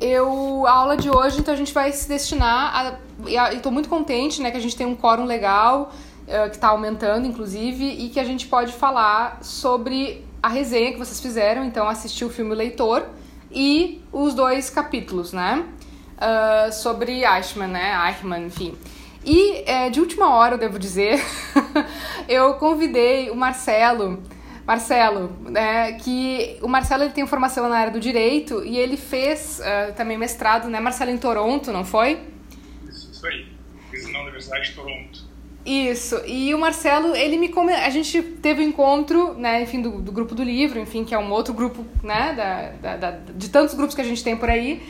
eu a aula de hoje, então a gente vai se destinar a, e estou muito contente, né, que a gente tem um quórum legal uh, que está aumentando, inclusive, e que a gente pode falar sobre a resenha que vocês fizeram, então assistir o filme Leitor e os dois capítulos, né, uh, sobre Eichmann, né, Eichmann, enfim. E é, de última hora, eu devo dizer, eu convidei o Marcelo Marcelo, né, que o Marcelo ele tem formação na área do direito e ele fez uh, também mestrado, né, Marcelo, em Toronto, não foi? Isso, isso aí. Fiz na Universidade de Toronto. Isso, e o Marcelo, ele me come... a gente teve um encontro, né, enfim, do, do grupo do livro, enfim, que é um outro grupo, né, da, da, da de tantos grupos que a gente tem por aí,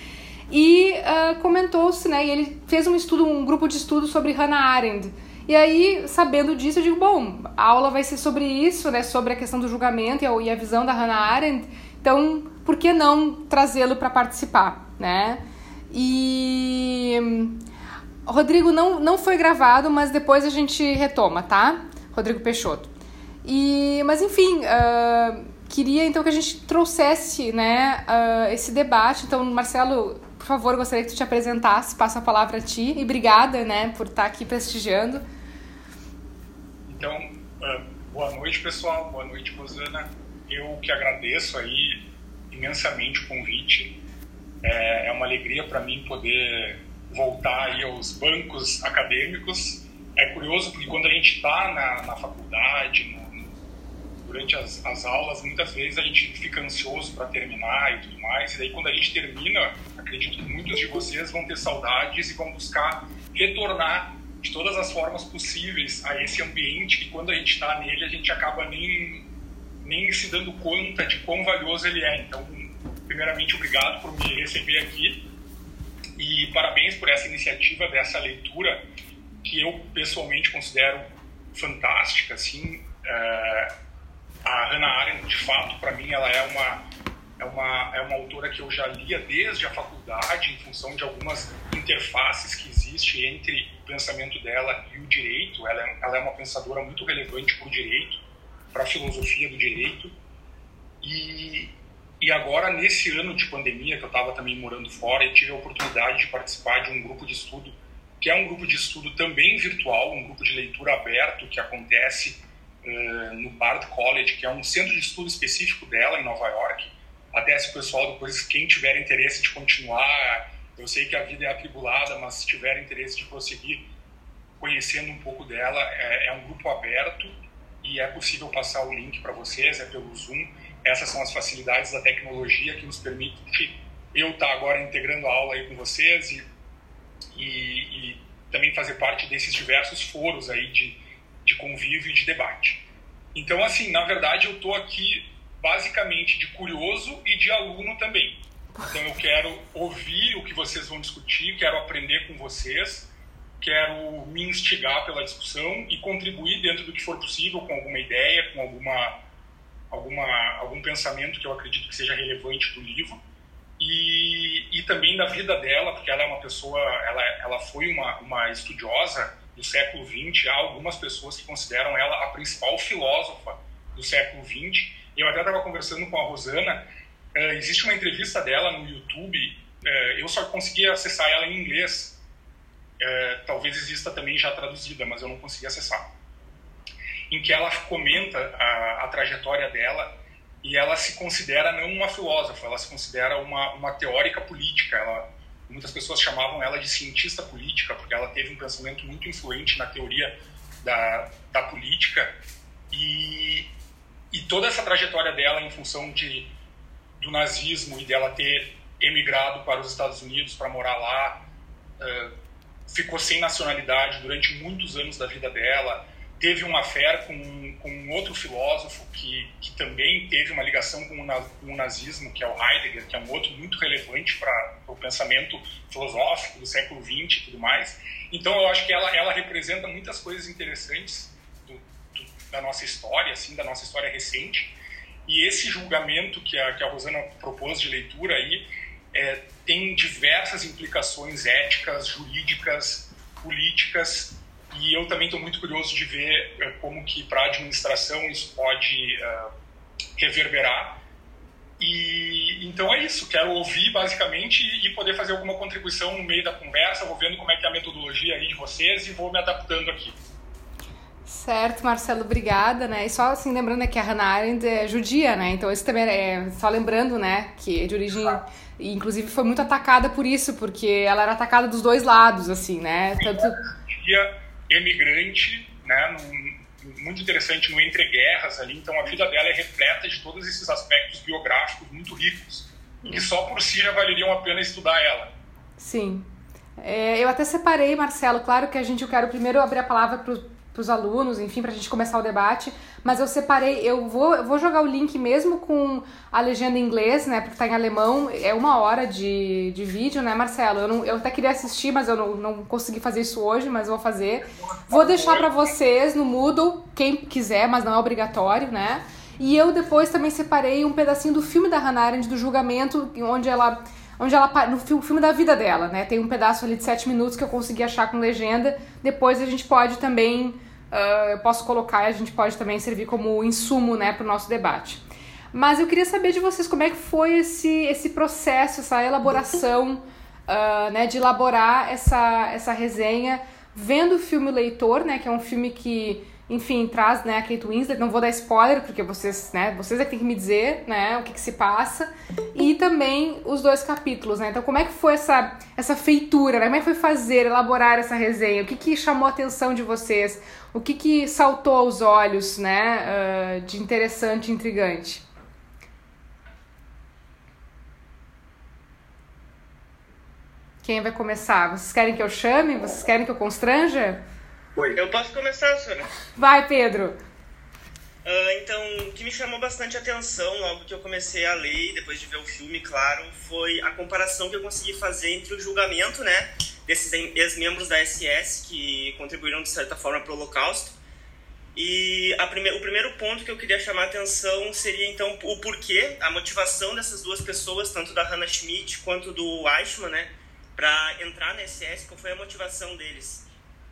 e uh, comentou-se, né, e ele fez um estudo, um grupo de estudo sobre Hannah Arendt, e aí, sabendo disso, eu digo, bom, a aula vai ser sobre isso, né, sobre a questão do julgamento e a, visão da Hannah Arendt, então, por que não trazê-lo para participar, né? E... Rodrigo, não, não foi gravado, mas depois a gente retoma, tá? Rodrigo Peixoto. E, mas, enfim, uh, queria então que a gente trouxesse né, uh, esse debate. Então, Marcelo, por favor, gostaria que tu te apresentasse, passo a palavra a ti. E obrigada né, por estar aqui prestigiando. Então, uh, boa noite, pessoal. Boa noite, Rosana. Eu que agradeço aí imensamente o convite. É, é uma alegria para mim poder voltar aí aos bancos acadêmicos. É curioso porque quando a gente está na, na, faculdade, no, durante as, as, aulas, muitas vezes a gente fica ansioso para terminar e tudo mais. E daí quando a gente termina, acredito que muitos de vocês vão ter saudades e vão buscar retornar de todas as formas possíveis a esse ambiente que quando a gente está nele a gente acaba nem nem se dando conta de quão valioso ele é. Então, primeiramente, obrigado por me receber aqui e parabéns por essa iniciativa dessa leitura que eu pessoalmente considero fantástica. Assim, é, a Hannah Arendt, de fato, para mim, ela é uma é uma, é uma autora que eu já lia desde a faculdade, em função de algumas interfaces que existem entre o pensamento dela e o direito. Ela é, ela é uma pensadora muito relevante para o direito, para a filosofia do direito. E, e agora, nesse ano de pandemia, que eu estava também morando fora, eu tive a oportunidade de participar de um grupo de estudo, que é um grupo de estudo também virtual, um grupo de leitura aberto que acontece uh, no Bard College, que é um centro de estudo específico dela em Nova York até se o pessoal depois, quem tiver interesse de continuar, eu sei que a vida é atribulada, mas se tiver interesse de prosseguir conhecendo um pouco dela, é, é um grupo aberto e é possível passar o link para vocês, é pelo Zoom. Essas são as facilidades da tecnologia que nos permite eu estar tá agora integrando a aula aí com vocês e, e, e também fazer parte desses diversos foros aí de, de convívio e de debate. Então, assim, na verdade, eu estou aqui basicamente de curioso e de aluno também. Então eu quero ouvir o que vocês vão discutir, quero aprender com vocês, quero me instigar pela discussão e contribuir dentro do que for possível com alguma ideia, com alguma, alguma algum pensamento que eu acredito que seja relevante para o livro e, e também da vida dela, porque ela é uma pessoa, ela, ela foi uma, uma estudiosa do século XX. Há algumas pessoas que consideram ela a principal filósofa do século XX eu até estava conversando com a Rosana, uh, existe uma entrevista dela no YouTube, uh, eu só consegui acessar ela em inglês, uh, talvez exista também já traduzida, mas eu não consegui acessar, em que ela comenta a, a trajetória dela e ela se considera não uma filósofa, ela se considera uma, uma teórica política, ela, muitas pessoas chamavam ela de cientista política, porque ela teve um pensamento muito influente na teoria da, da política, e, e toda essa trajetória dela em função de do nazismo e dela ter emigrado para os Estados Unidos para morar lá, uh, ficou sem nacionalidade durante muitos anos da vida dela, teve uma fé com, com um outro filósofo que, que também teve uma ligação com o, com o nazismo, que é o Heidegger, que é um outro muito relevante para o pensamento filosófico do século XX e tudo mais. Então eu acho que ela, ela representa muitas coisas interessantes da nossa história, assim, da nossa história recente. E esse julgamento que a, que a Rosana propôs de leitura aí é, tem diversas implicações éticas, jurídicas, políticas, e eu também estou muito curioso de ver é, como que para a administração isso pode uh, reverberar. E então é isso, quero ouvir basicamente e poder fazer alguma contribuição no meio da conversa, vou vendo como é que é a metodologia aí de vocês e vou me adaptando aqui. Certo, Marcelo, obrigada, né? E só assim, lembrando né, que a Hannah Arendt é judia, né? Então isso também é, só lembrando, né, que é de origem, e, inclusive foi muito atacada por isso, porque ela era atacada dos dois lados, assim, né? Tanto... Judia, emigrante, né, num, muito interessante no Entre Guerras ali, então a vida dela é repleta de todos esses aspectos biográficos muito ricos, que só por si já valeriam a pena estudar ela. Sim. É, eu até separei, Marcelo, claro que a gente, eu quero primeiro abrir a palavra para os alunos, enfim, para a gente começar o debate. Mas eu separei, eu vou, eu vou jogar o link mesmo com a legenda em inglês, né? Porque está em alemão, é uma hora de, de vídeo, né, Marcelo? Eu, não, eu até queria assistir, mas eu não, não consegui fazer isso hoje, mas vou fazer. Vou deixar para vocês no Moodle, quem quiser, mas não é obrigatório, né? E eu depois também separei um pedacinho do filme da Hannah Arendt, do julgamento, onde ela onde ela no filme da vida dela, né? Tem um pedaço ali de sete minutos que eu consegui achar com legenda. Depois a gente pode também uh, eu posso colocar e a gente pode também servir como insumo né, para o nosso debate. Mas eu queria saber de vocês como é que foi esse, esse processo, essa elaboração, uh, né, de elaborar essa, essa resenha, vendo o filme Leitor, né, que é um filme que enfim, traz né, a Kate Winslet, não vou dar spoiler, porque vocês, né, vocês é que tem que me dizer né, o que, que se passa, e também os dois capítulos, né? Então, como é que foi essa, essa feitura, né? como é que foi fazer, elaborar essa resenha? O que, que chamou a atenção de vocês? O que, que saltou aos olhos né, uh, de interessante intrigante? Quem vai começar? Vocês querem que eu chame? Vocês querem que eu constranja? Oi. Eu posso começar, Sônia? Vai, Pedro. Uh, então, o que me chamou bastante atenção logo que eu comecei a ler, depois de ver o filme, claro, foi a comparação que eu consegui fazer entre o julgamento, né, desses ex-membros da SS que contribuíram de certa forma para o Holocausto. E prime o primeiro ponto que eu queria chamar a atenção seria então o porquê, a motivação dessas duas pessoas, tanto da Hannah Schmidt quanto do Eichmann, né, para entrar na SS, qual foi a motivação deles.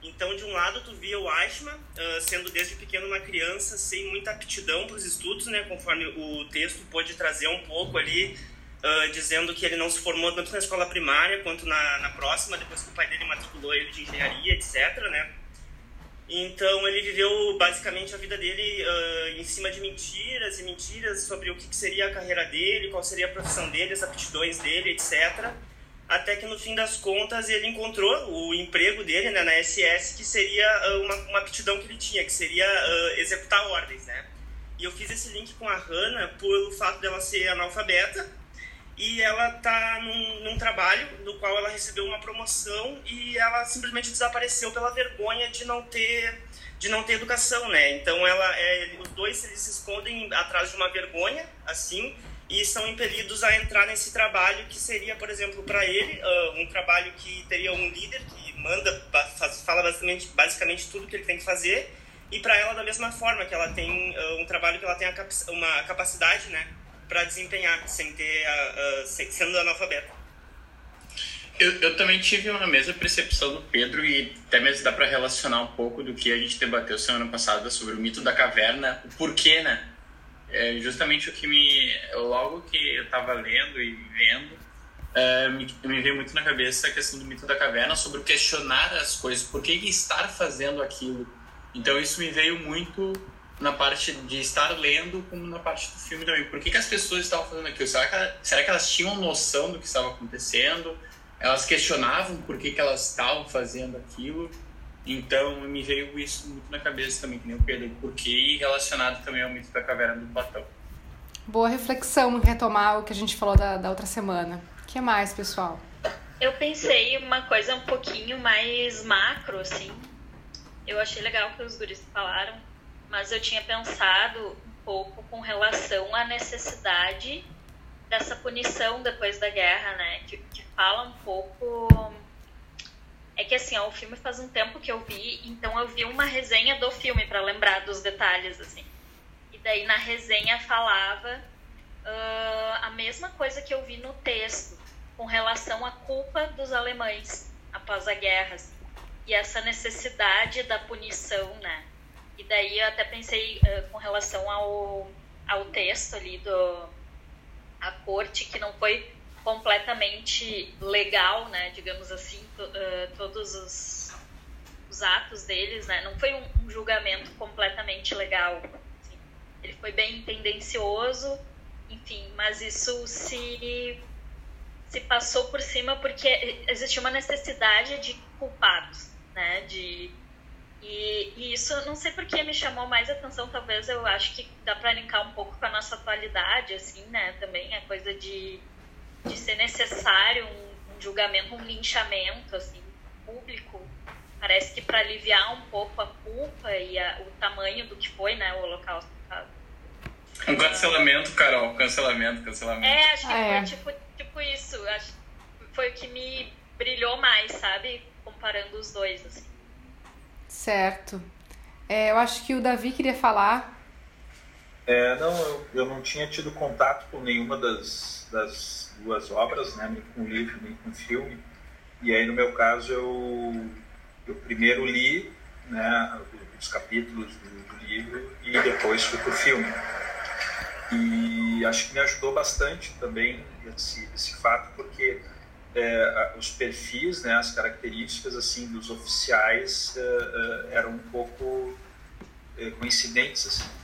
Então, de um lado, tu via o Eichmann, uh, sendo desde pequeno uma criança sem muita aptidão para os estudos, né, conforme o texto pôde trazer um pouco ali, uh, dizendo que ele não se formou tanto na escola primária quanto na, na próxima, depois que o pai dele matriculou ele de engenharia, etc., né. Então, ele viveu basicamente a vida dele uh, em cima de mentiras e mentiras sobre o que, que seria a carreira dele, qual seria a profissão dele, as aptidões dele, etc., até que no fim das contas ele encontrou o emprego dele né, na SS, que seria uh, uma, uma aptidão que ele tinha, que seria uh, executar ordens, né? E eu fiz esse link com a Hannah pelo fato dela ser analfabeta e ela tá num, num, trabalho no qual ela recebeu uma promoção e ela simplesmente desapareceu pela vergonha de não ter de não ter educação, né? Então ela é, os dois eles se escondem atrás de uma vergonha, assim, e são impelidos a entrar nesse trabalho que seria, por exemplo, para ele, uh, um trabalho que teria um líder que manda, faz, fala basicamente, basicamente tudo que ele tem que fazer, e para ela da mesma forma, que ela tem uh, um trabalho que ela tem cap uma capacidade, né, para desempenhar, sem ter, uh, sendo analfabeta. Eu, eu também tive uma mesma percepção do Pedro e até mesmo dá para relacionar um pouco do que a gente debateu semana passada sobre o mito da caverna, o porquê, né? É justamente o que me. Logo que eu estava lendo e vendo, é, me, me veio muito na cabeça a questão do mito da caverna sobre questionar as coisas, por que estar fazendo aquilo. Então isso me veio muito na parte de estar lendo, como na parte do filme também. Por que, que as pessoas estavam fazendo aquilo? Será que, será que elas tinham noção do que estava acontecendo? Elas questionavam por que, que elas estavam fazendo aquilo? Então me veio isso muito na cabeça também, que nem o Pedro, porque relacionado também ao mito da caverna do Platão. Boa reflexão retomar o que a gente falou da, da outra semana. O que mais, pessoal? Eu pensei uma coisa um pouquinho mais macro, assim. Eu achei legal que os guris falaram, mas eu tinha pensado um pouco com relação à necessidade dessa punição depois da guerra, né? Que, que fala um pouco é que assim, ó, o filme faz um tempo que eu vi, então eu vi uma resenha do filme para lembrar dos detalhes, assim. E daí na resenha falava uh, a mesma coisa que eu vi no texto, com relação à culpa dos alemães após a guerra. Assim. E essa necessidade da punição, né? E daí eu até pensei uh, com relação ao, ao texto ali do, a corte, que não foi completamente legal, né, digamos assim, to, uh, todos os, os, atos deles, né, não foi um, um julgamento completamente legal. Assim. Ele foi bem tendencioso, enfim, mas isso se se passou por cima porque existia uma necessidade de culpados, né, de e, e, isso, não sei por que me chamou mais atenção, talvez eu acho que dá para linkar um pouco com a nossa atualidade, assim, né? Também a coisa de, de ser necessário um, um julgamento, um linchamento, assim, público. Parece que para aliviar um pouco a culpa e a, o tamanho do que foi, né, o holocausto. Um cancelamento, Carol, cancelamento, cancelamento. É, acho que ah, foi tipo, tipo isso. Acho, foi o que me brilhou mais, sabe? Comparando os dois, assim. Certo. É, eu acho que o Davi queria falar. É, não, eu, eu não tinha tido contato com nenhuma das, das duas obras, né, nem com o livro, nem com o filme. E aí, no meu caso, eu, eu primeiro li né, os capítulos do, do livro e depois fui para o filme. E acho que me ajudou bastante também esse, esse fato, porque é, os perfis, né, as características assim dos oficiais é, é, eram um pouco é, coincidentes. Assim.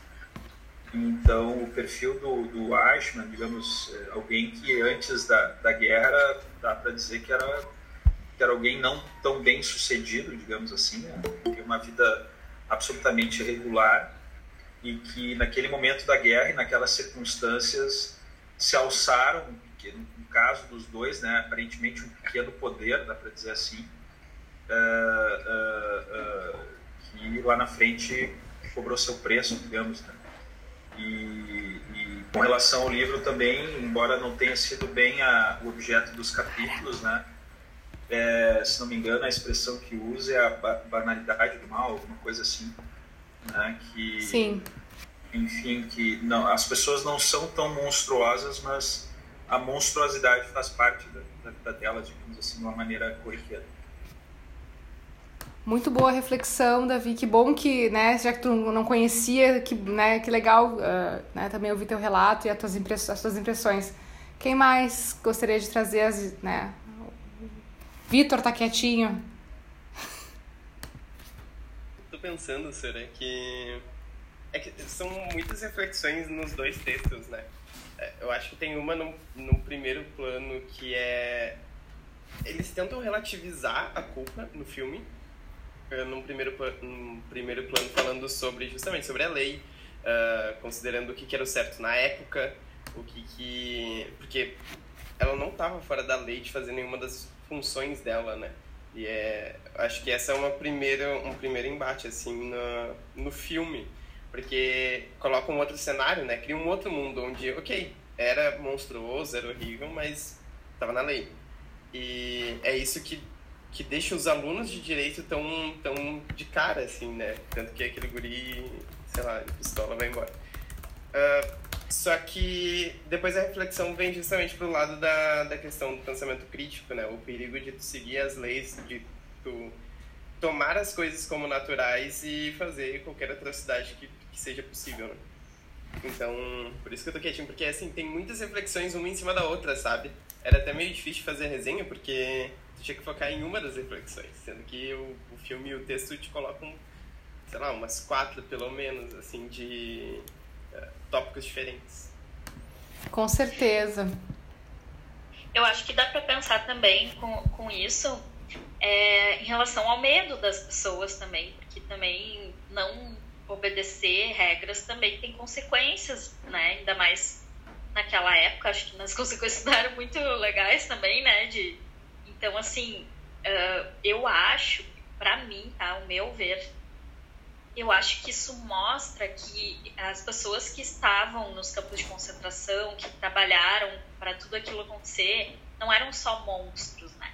Então, o perfil do, do Eichmann, digamos, é, alguém que antes da, da guerra dá para dizer que era, que era alguém não tão bem sucedido, digamos assim, né? Uma vida absolutamente irregular e que naquele momento da guerra e naquelas circunstâncias se alçaram que no caso dos dois, né, aparentemente um pequeno poder, dá para dizer assim, uh, uh, uh, que lá na frente cobrou seu preço, digamos. Né? E, e, com relação ao livro também, embora não tenha sido bem a, o objeto dos capítulos, né, é, se não me engano, a expressão que usa é a banalidade do mal, alguma coisa assim, né, que, Sim. enfim, que não, as pessoas não são tão monstruosas, mas a monstruosidade faz parte da, da vida dela, digamos assim, de uma maneira corriqueira. Muito boa reflexão, Davi. Que bom que, né, já que tu não conhecia, que, né, que legal uh, né, também ouvir teu relato e as tuas, impress as tuas impressões. Quem mais gostaria de trazer as, né? Vitor tá quietinho. Tô pensando, será que é que são muitas reflexões nos dois textos, né? É, eu acho que tem uma no, no primeiro plano que é. Eles tentam relativizar a culpa no filme, é, num primeiro, num primeiro plano falando sobre justamente sobre a lei, uh, considerando o que, que era o certo na época, o que que... Porque ela não estava fora da lei de fazer nenhuma das funções dela, né? E é, acho que essa é uma primeira, um primeiro embate, assim, no, no filme porque coloca um outro cenário, né? Cria um outro mundo onde, ok, era monstruoso, era horrível, mas estava na lei. E é isso que, que deixa os alunos de direito tão, tão de cara, assim, né? Tanto que aquele guri, sei lá, de pistola vai embora. Uh, só que depois a reflexão vem justamente pro lado da, da questão do pensamento crítico, né? O perigo de tu seguir as leis, de tu tomar as coisas como naturais e fazer qualquer atrocidade que que seja possível, né? Então, por isso que eu tô quietinho, porque assim, tem muitas reflexões uma em cima da outra, sabe? Era até meio difícil fazer resenha, porque tu tinha que focar em uma das reflexões, sendo que o, o filme e o texto te colocam, sei lá, umas quatro pelo menos, assim, de uh, tópicos diferentes. Com certeza. Eu acho que dá para pensar também com, com isso é, em relação ao medo das pessoas também, porque também não obedecer regras também tem consequências, né? Ainda mais naquela época, acho que as consequências eram muito legais também, né? De, então, assim, uh, eu acho, para mim, tá? O meu ver, eu acho que isso mostra que as pessoas que estavam nos campos de concentração, que trabalharam para tudo aquilo acontecer, não eram só monstros, né?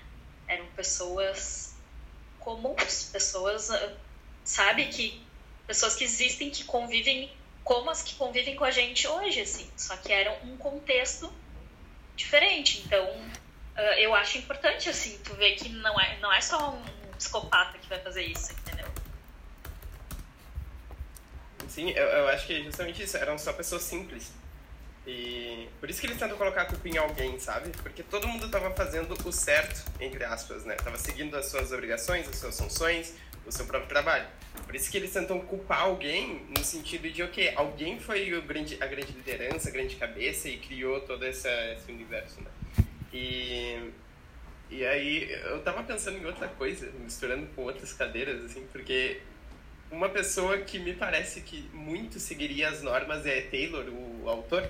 Eram pessoas comuns, pessoas, sabe, que pessoas que existem, que convivem como as que convivem com a gente hoje, assim, só que eram um contexto diferente. Então, uh, eu acho importante, assim, tu ver que não é, não é só um psicopata que vai fazer isso, entendeu? Sim, eu, eu acho que justamente isso, eram só pessoas simples. E por isso que eles tentam colocar a culpa em alguém, sabe? Porque todo mundo tava fazendo o certo, entre aspas, né? Tava seguindo as suas obrigações, as suas funções, o seu próprio trabalho. Por isso que eles tentam culpar alguém no sentido de, ok, alguém foi grande, a grande liderança, a grande cabeça e criou todo essa, esse universo, né? E, e aí eu tava pensando em outra coisa, misturando com outras cadeiras, assim, porque uma pessoa que me parece que muito seguiria as normas é Taylor, o autor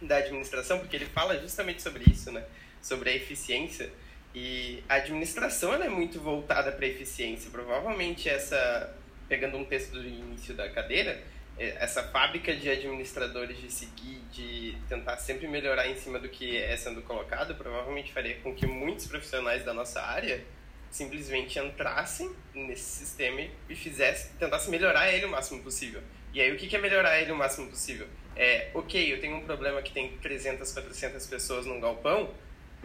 da administração, porque ele fala justamente sobre isso, né? Sobre a eficiência. E a administração é muito voltada para eficiência. Provavelmente essa, pegando um texto do início da cadeira, essa fábrica de administradores de seguir, de tentar sempre melhorar em cima do que é sendo colocado, provavelmente faria com que muitos profissionais da nossa área simplesmente entrassem nesse sistema e fizessem, tentassem melhorar ele o máximo possível. E aí o que é melhorar ele o máximo possível? é, ok, eu tenho um problema que tem 300, 400 pessoas num galpão,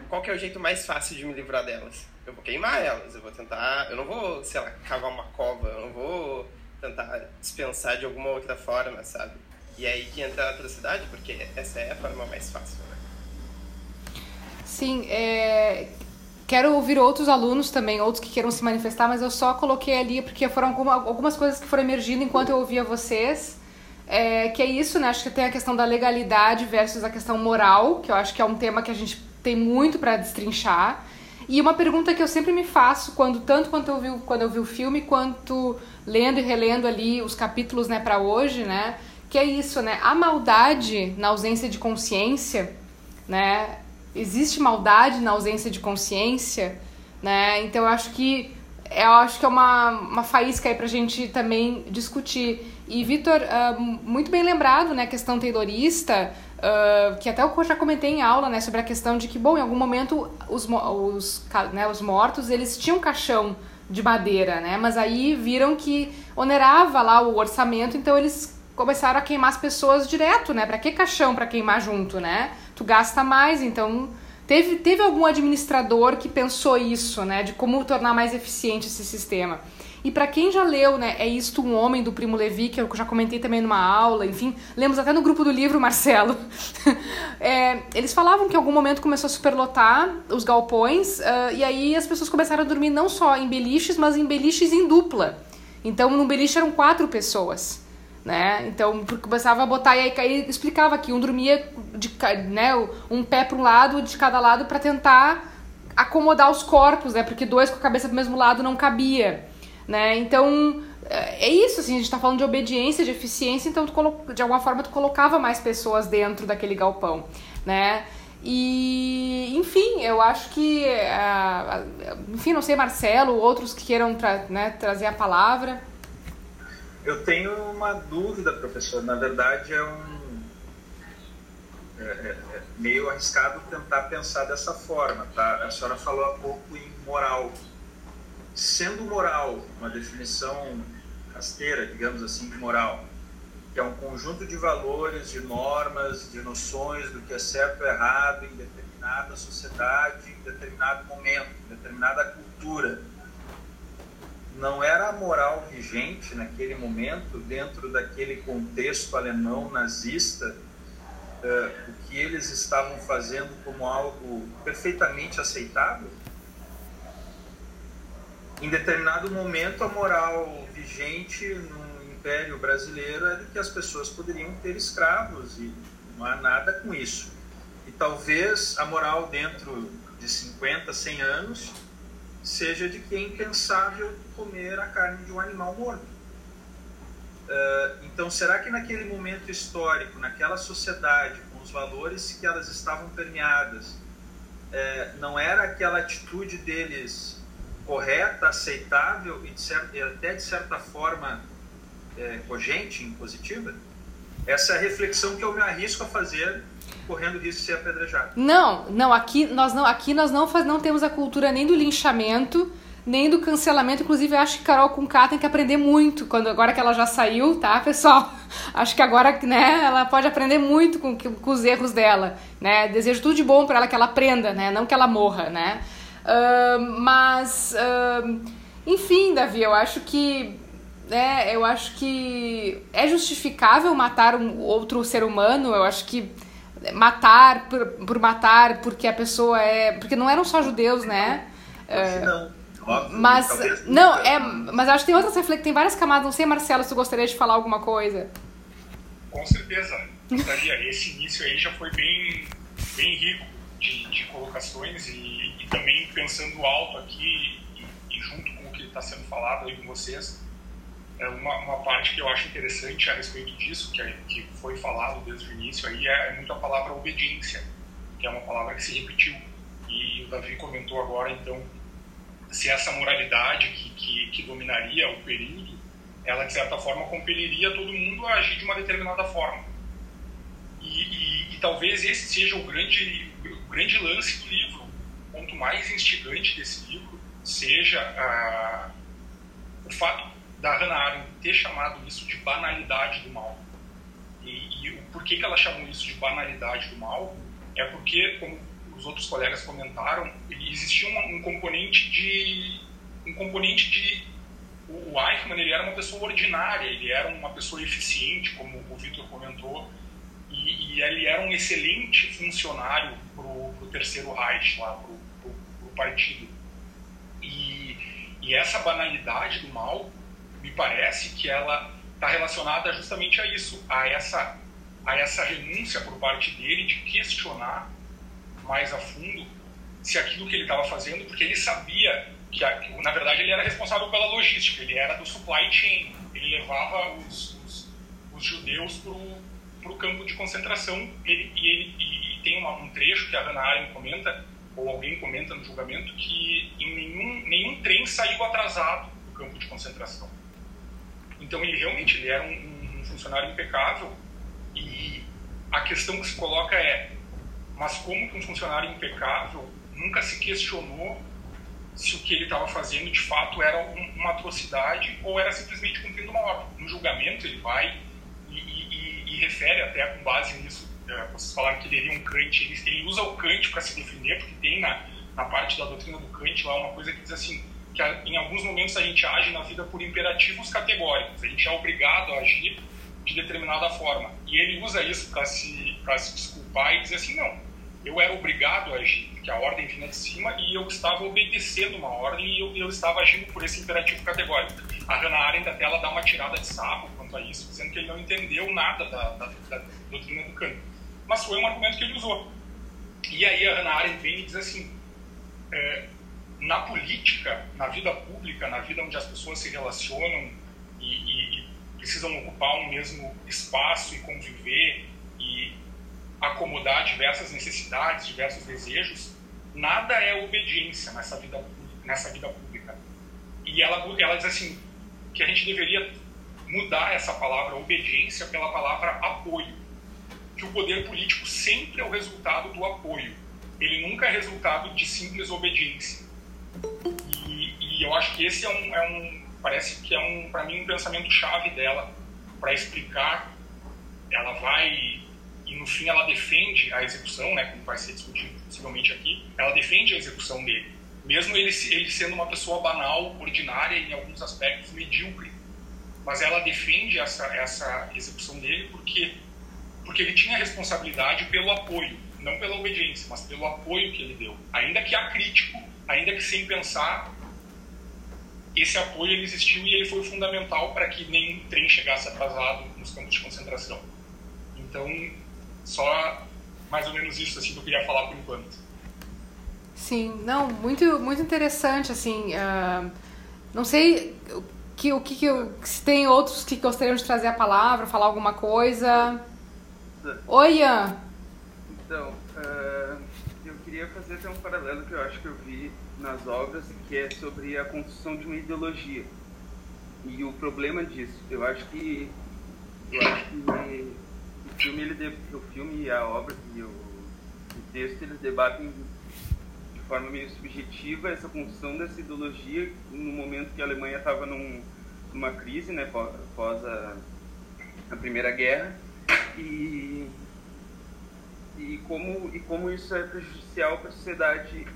qual é o jeito mais fácil de me livrar delas? Eu vou queimar elas, eu vou tentar, eu não vou, sei lá, cavar uma cova, eu não vou tentar dispensar de alguma outra forma, sabe? E é aí que entra a atrocidade, porque essa é a forma mais fácil, né? Sim, é... quero ouvir outros alunos também, outros que queiram se manifestar, mas eu só coloquei ali porque foram algumas coisas que foram emergindo enquanto eu ouvia vocês é, que é isso, né? Acho que tem a questão da legalidade versus a questão moral, que eu acho que é um tema que a gente tem muito para destrinchar. E uma pergunta que eu sempre me faço, quando tanto quanto eu vi, quando eu vi o filme, quanto lendo e relendo ali os capítulos, né, para hoje, né? Que é isso, né? A maldade na ausência de consciência, né? Existe maldade na ausência de consciência, né? Então eu acho que eu acho que é uma, uma faísca aí pra gente também discutir. E, Vitor, uh, muito bem lembrado, né, a questão taylorista, uh, que até eu já comentei em aula, né, sobre a questão de que, bom, em algum momento os, os, né, os mortos, eles tinham caixão de madeira, né, mas aí viram que onerava lá o orçamento, então eles começaram a queimar as pessoas direto, né, pra que caixão para queimar junto, né, tu gasta mais, então... Teve, teve algum administrador que pensou isso, né, de como tornar mais eficiente esse sistema. E para quem já leu, né, É Isto um Homem, do Primo Levi, que eu já comentei também numa aula, enfim, lemos até no grupo do livro, Marcelo. é, eles falavam que em algum momento começou a superlotar os galpões, uh, e aí as pessoas começaram a dormir não só em beliches, mas em beliches em dupla. Então, no beliche eram quatro pessoas. Né? Então, começava a botar e aí, aí explicava que um dormia de, né, um pé para um lado de cada lado para tentar acomodar os corpos, né? Porque dois com a cabeça pro mesmo lado não cabia né? Então, é, é isso, assim, a gente tá falando de obediência, de eficiência, então tu, de alguma forma tu colocava mais pessoas dentro daquele galpão, né? E, enfim, eu acho que, uh, enfim, não sei, Marcelo, outros que queiram tra né, trazer a palavra. Eu tenho uma dúvida, professor. Na verdade, é um é, é, é meio arriscado tentar pensar dessa forma, tá? A senhora falou há pouco em moral sendo moral uma definição rasteira, digamos assim, de moral, que é um conjunto de valores, de normas, de noções do que é certo ou errado em determinada sociedade, em determinado momento, em determinada cultura. Não era a moral vigente naquele momento, dentro daquele contexto alemão nazista, uh, o que eles estavam fazendo como algo perfeitamente aceitável? em determinado momento a moral vigente no Império Brasileiro de que as pessoas poderiam ter escravos e não há nada com isso. E talvez a moral dentro de 50, 100 anos seja de que é impensável comer a carne de um animal morto. Uh, então, será que naquele momento histórico, naquela sociedade, com os valores que elas estavam permeadas, uh, não era aquela atitude deles correta, aceitável e, até de certa forma é, cogente, positiva? Essa é a reflexão que eu me arrisco a fazer correndo risco de ser apedrejado. Não, não, aqui nós não, aqui nós não, faz, não temos a cultura nem do linchamento, nem do cancelamento. Inclusive, acho que Carol com K tem que aprender muito quando agora que ela já saiu, tá, pessoal? Acho que agora, né, ela pode aprender muito com, com os erros dela, né? Desejo tudo de bom para ela que ela aprenda, né? Não que ela morra, né? mas, uh, enfim, Davi, eu acho que é, eu acho que é justificável matar um outro ser humano. Eu acho que matar por, por matar porque a pessoa é. Porque não eram só judeus, né? não. Óbvio, mas não, é, mas acho que tem outras reflexões, tem várias camadas. Não sei, Marcelo, se tu gostaria de falar alguma coisa. Com certeza, gostaria. Esse início aí já foi bem, bem rico de, de colocações e, e, também pensando alto aqui e, e junto com o que está sendo falado aí com vocês, é uma, uma parte que eu acho interessante a respeito disso, que, que foi falado desde o início aí, é, é muito a palavra obediência, que é uma palavra que se repetiu. E o Davi comentou agora, então, se essa moralidade que, que, que dominaria o período, ela de certa forma compeliria todo mundo a agir de uma determinada forma. E, e, e talvez esse seja o grande, o grande lance do livro, o ponto mais instigante desse livro seja ah, o fato da Hannah Arendt ter chamado isso de banalidade do mal. E, e o porquê que ela chamou isso de banalidade do mal é porque, como os outros colegas comentaram, existia um, um componente de um componente de o Eichmann ele era uma pessoa ordinária, ele era uma pessoa eficiente, como o Vitor comentou, e, e, ele era um excelente funcionário para o terceiro Reich, lá, para o partido. E, e, essa banalidade do mal, me parece que ela está relacionada justamente a isso, a essa, a essa renúncia por parte dele de questionar mais a fundo se aquilo que ele estava fazendo, porque ele sabia que, na verdade, ele era responsável pela logística, ele era do supply chain, ele levava os, os, os judeus para o campo de concentração. Ele, e, ele, e tem uma, um trecho que a Hannah Arendt comenta, ou alguém comenta no julgamento, que em nenhum, nenhum trem saiu atrasado do campo de concentração. Então, ele realmente ele era um, um funcionário impecável e a questão que se coloca é mas como que um funcionário impecável nunca se questionou se o que ele estava fazendo de fato era um, uma atrocidade ou era simplesmente cumprindo uma ordem. No julgamento ele vai e, e, e refere até com base nisso, é, vocês falaram que ele um Kant, ele, ele usa o Kant para se defender, porque tem na, na parte da doutrina do Kant lá uma coisa que diz assim, que em alguns momentos a gente age na vida por imperativos categóricos, a gente é obrigado a agir de determinada forma. E ele usa isso para se, se desculpar e dizer assim, não, eu era obrigado a agir, porque a ordem vinha de cima e eu estava obedecendo uma ordem e eu, eu estava agindo por esse imperativo categórico. A Hannah Arendt até ela dá uma tirada de sarro quanto a isso, dizendo que ele não entendeu nada da, da, da doutrina do Kant. Mas foi um argumento que ele usou. E aí a Hannah Arendt vem e diz assim, é, na política, na vida pública, na vida onde as pessoas se relacionam e, e, e precisam ocupar um mesmo espaço e conviver e acomodar diversas necessidades, diversos desejos, nada é obediência nessa vida, nessa vida pública. E ela, ela diz assim, que a gente deveria mudar essa palavra obediência pela palavra apoio. Que o poder político sempre é o resultado do apoio. Ele nunca é resultado de simples obediência. E, e eu acho que esse é um, é um parece que é um, para mim, um pensamento chave dela. Para explicar. Ela vai e no fim ela defende a execução, né, como vai ser discutido possivelmente aqui, ela defende a execução dele, mesmo ele, ele sendo uma pessoa banal, ordinária e em alguns aspectos medíocre, mas ela defende essa, essa execução dele porque porque ele tinha responsabilidade pelo apoio, não pela obediência, mas pelo apoio que ele deu, ainda que acrítico, ainda que sem pensar esse apoio ele existiu e ele foi fundamental para que nenhum trem chegasse atrasado nos campos de concentração. Então, só mais ou menos isso assim que eu queria falar por enquanto. Sim, não, muito, muito interessante, assim, uh, não sei que, o que, que eu, se tem outros que gostariam de trazer a palavra, falar alguma coisa. Oi, Ian. Então, uh, eu queria fazer até um paralelo que eu acho que eu vi nas obras, que é sobre a construção de uma ideologia. E o problema disso, eu acho que eu acho que filme, ele o filme e a obra e o, o texto eles debatem de forma meio subjetiva essa construção dessa ideologia no momento que a Alemanha estava num, numa crise, né, após a, a Primeira Guerra e e como e como isso é prejudicial para a sociedade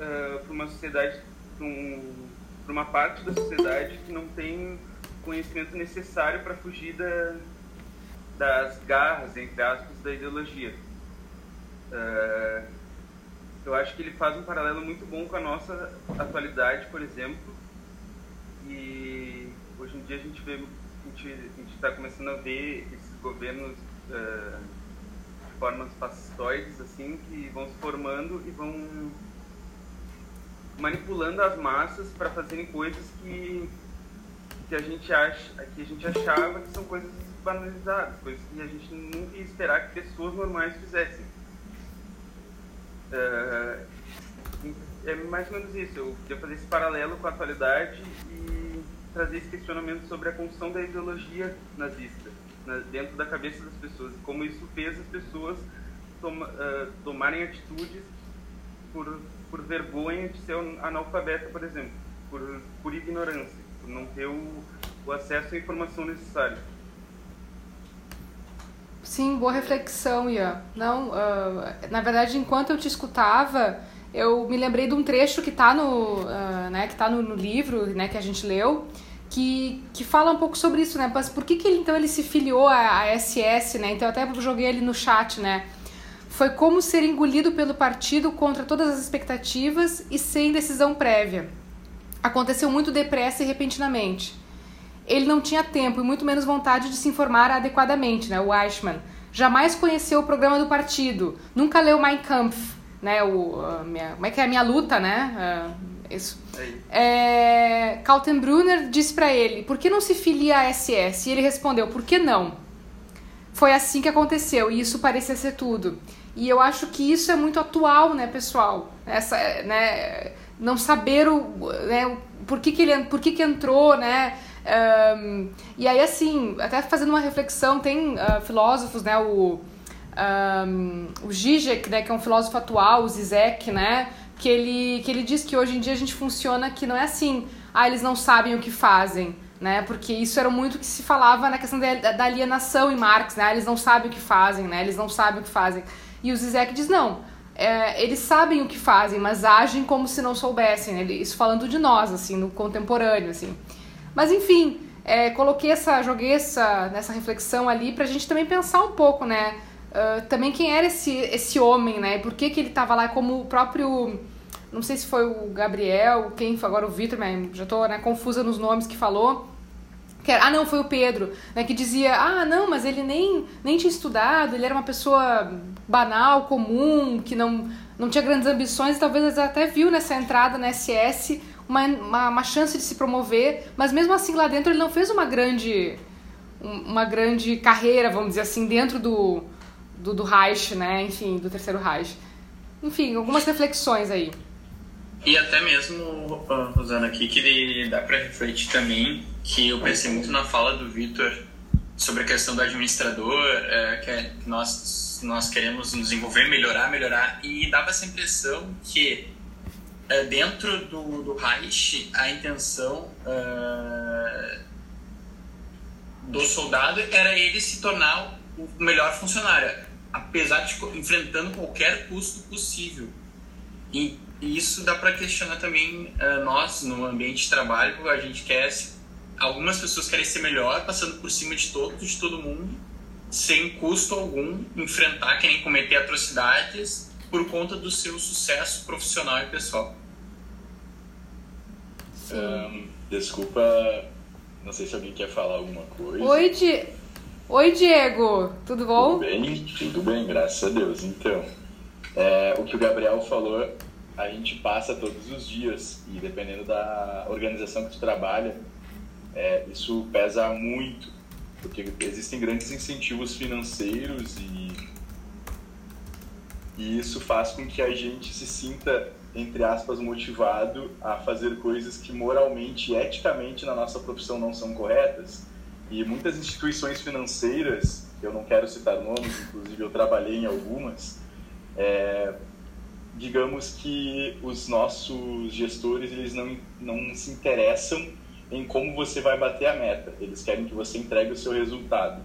uh, para uma sociedade para um, uma parte da sociedade que não tem conhecimento necessário para fugir da das garras, entre aspas, da ideologia. Uh, eu acho que ele faz um paralelo muito bom com a nossa atualidade, por exemplo. E hoje em dia a gente vê, a gente está começando a ver esses governos uh, de formas fascistoides, assim, que vão se formando e vão manipulando as massas para fazerem coisas que que a gente acha, que a gente achava que são coisas banalizadas, coisas que a gente nunca ia esperar que pessoas normais fizessem. Uh, é mais ou menos isso. Eu queria fazer esse paralelo com a atualidade e trazer esse questionamento sobre a construção da ideologia nazista na, dentro da cabeça das pessoas e como isso fez as pessoas toma, uh, tomarem atitudes por, por vergonha de ser analfabeta, por exemplo, por, por ignorância, por não ter o, o acesso à informação necessária. Sim, boa reflexão, Ian. Não, uh, na verdade, enquanto eu te escutava, eu me lembrei de um trecho que está no, uh, né, que tá no, no, livro, né, que a gente leu, que, que fala um pouco sobre isso, né? Mas por que, que ele, então ele se filiou à, à SS, né? Então eu até joguei ele no chat, né? Foi como ser engolido pelo partido contra todas as expectativas e sem decisão prévia. Aconteceu muito depressa e repentinamente ele não tinha tempo e muito menos vontade de se informar adequadamente, né, o Eichmann. Jamais conheceu o programa do partido, nunca leu Mein Kampf, né, o, minha, como é que é a minha luta, né, uh, isso. É, Kaltenbrunner disse para ele, por que não se filia à SS? E ele respondeu, por que não? Foi assim que aconteceu e isso parecia ser tudo. E eu acho que isso é muito atual, né, pessoal? Essa, né, não saber o, né, por que, que ele, por que, que entrou, né? Um, e aí, assim, até fazendo uma reflexão, tem uh, filósofos, né? O, um, o Zizek, né, que é um filósofo atual, o Zizek, né? Que ele, que ele diz que hoje em dia a gente funciona que não é assim, ah, eles não sabem o que fazem, né? Porque isso era muito que se falava na questão da, alienação em Marx, né? Ah, eles não sabem o que fazem, né? Eles não sabem o que fazem. E o Zizek diz, não, é, eles sabem o que fazem, mas agem como se não soubessem. Né? Isso falando de nós, assim, no contemporâneo, assim. Mas enfim, é, coloquei essa, joguei essa, nessa reflexão ali pra gente também pensar um pouco, né? Uh, também quem era esse, esse homem, né? Por que, que ele tava lá como o próprio. Não sei se foi o Gabriel, quem foi agora o Vitor, mas já tô né, confusa nos nomes que falou. Era, ah, não, foi o Pedro, né, que dizia: ah, não, mas ele nem, nem tinha estudado, ele era uma pessoa banal, comum, que não, não tinha grandes ambições, talvez até viu nessa entrada na SS uma, uma, uma, chance de se promover, mas mesmo assim lá dentro ele não fez uma grande uma grande carreira, vamos dizer assim, dentro do, do, do Reich, né? Enfim, do terceiro Reich. Enfim, algumas reflexões aí. E até mesmo, Rosana, aqui que dá para refletir também que eu pensei muito na fala do Vitor sobre a questão do administrador, é, que é, nós, nós queremos nos envolver, melhorar, melhorar, e dava essa impressão que é, dentro do, do Reich, a intenção uh, do soldado era ele se tornar o melhor funcionário, apesar de enfrentando qualquer custo possível. E isso dá para questionar também uh, nós, no ambiente de trabalho, a gente quer. Algumas pessoas querem ser melhor, passando por cima de todo, de todo mundo, sem custo algum, enfrentar, querem cometer atrocidades por conta do seu sucesso profissional e pessoal. Um, desculpa, não sei se alguém quer falar alguma coisa. Oi, Di... Oi Diego, tudo bom? Tudo bem, tudo bem, graças a Deus. Então, é, o que o Gabriel falou, a gente passa todos os dias e dependendo da organização que tu trabalha, é, isso pesa muito, porque existem grandes incentivos financeiros e, e isso faz com que a gente se sinta entre aspas, motivado a fazer coisas que moralmente e eticamente na nossa profissão não são corretas. E muitas instituições financeiras, eu não quero citar nomes, inclusive eu trabalhei em algumas, é, digamos que os nossos gestores eles não, não se interessam em como você vai bater a meta, eles querem que você entregue o seu resultado.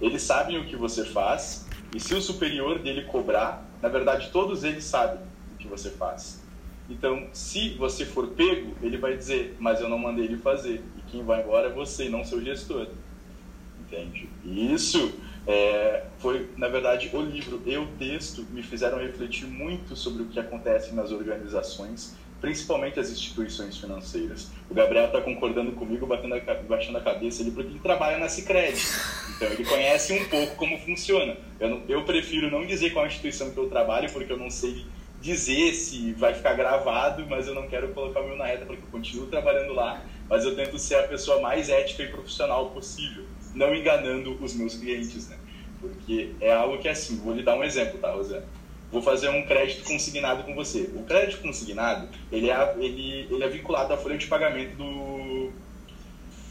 Eles sabem o que você faz e se o superior dele cobrar, na verdade todos eles sabem o que você faz. Então, se você for pego, ele vai dizer, mas eu não mandei ele fazer. E quem vai embora é você, não seu gestor. Entende? Isso É, foi, na verdade, o livro e o texto me fizeram refletir muito sobre o que acontece nas organizações, principalmente as instituições financeiras. O Gabriel está concordando comigo, batendo a, baixando a cabeça ali, porque ele trabalha na Cicred. Então, ele conhece um pouco como funciona. Eu, não, eu prefiro não dizer qual instituição que eu trabalho, porque eu não sei dizer se vai ficar gravado, mas eu não quero colocar o meu na reta, porque eu continuo trabalhando lá, mas eu tento ser a pessoa mais ética e profissional possível não enganando os meus clientes, né? Porque é algo que é assim, vou lhe dar um exemplo, tá, Rosana? Vou fazer um crédito consignado com você. O crédito consignado, ele é, ele, ele é vinculado à folha de pagamento do,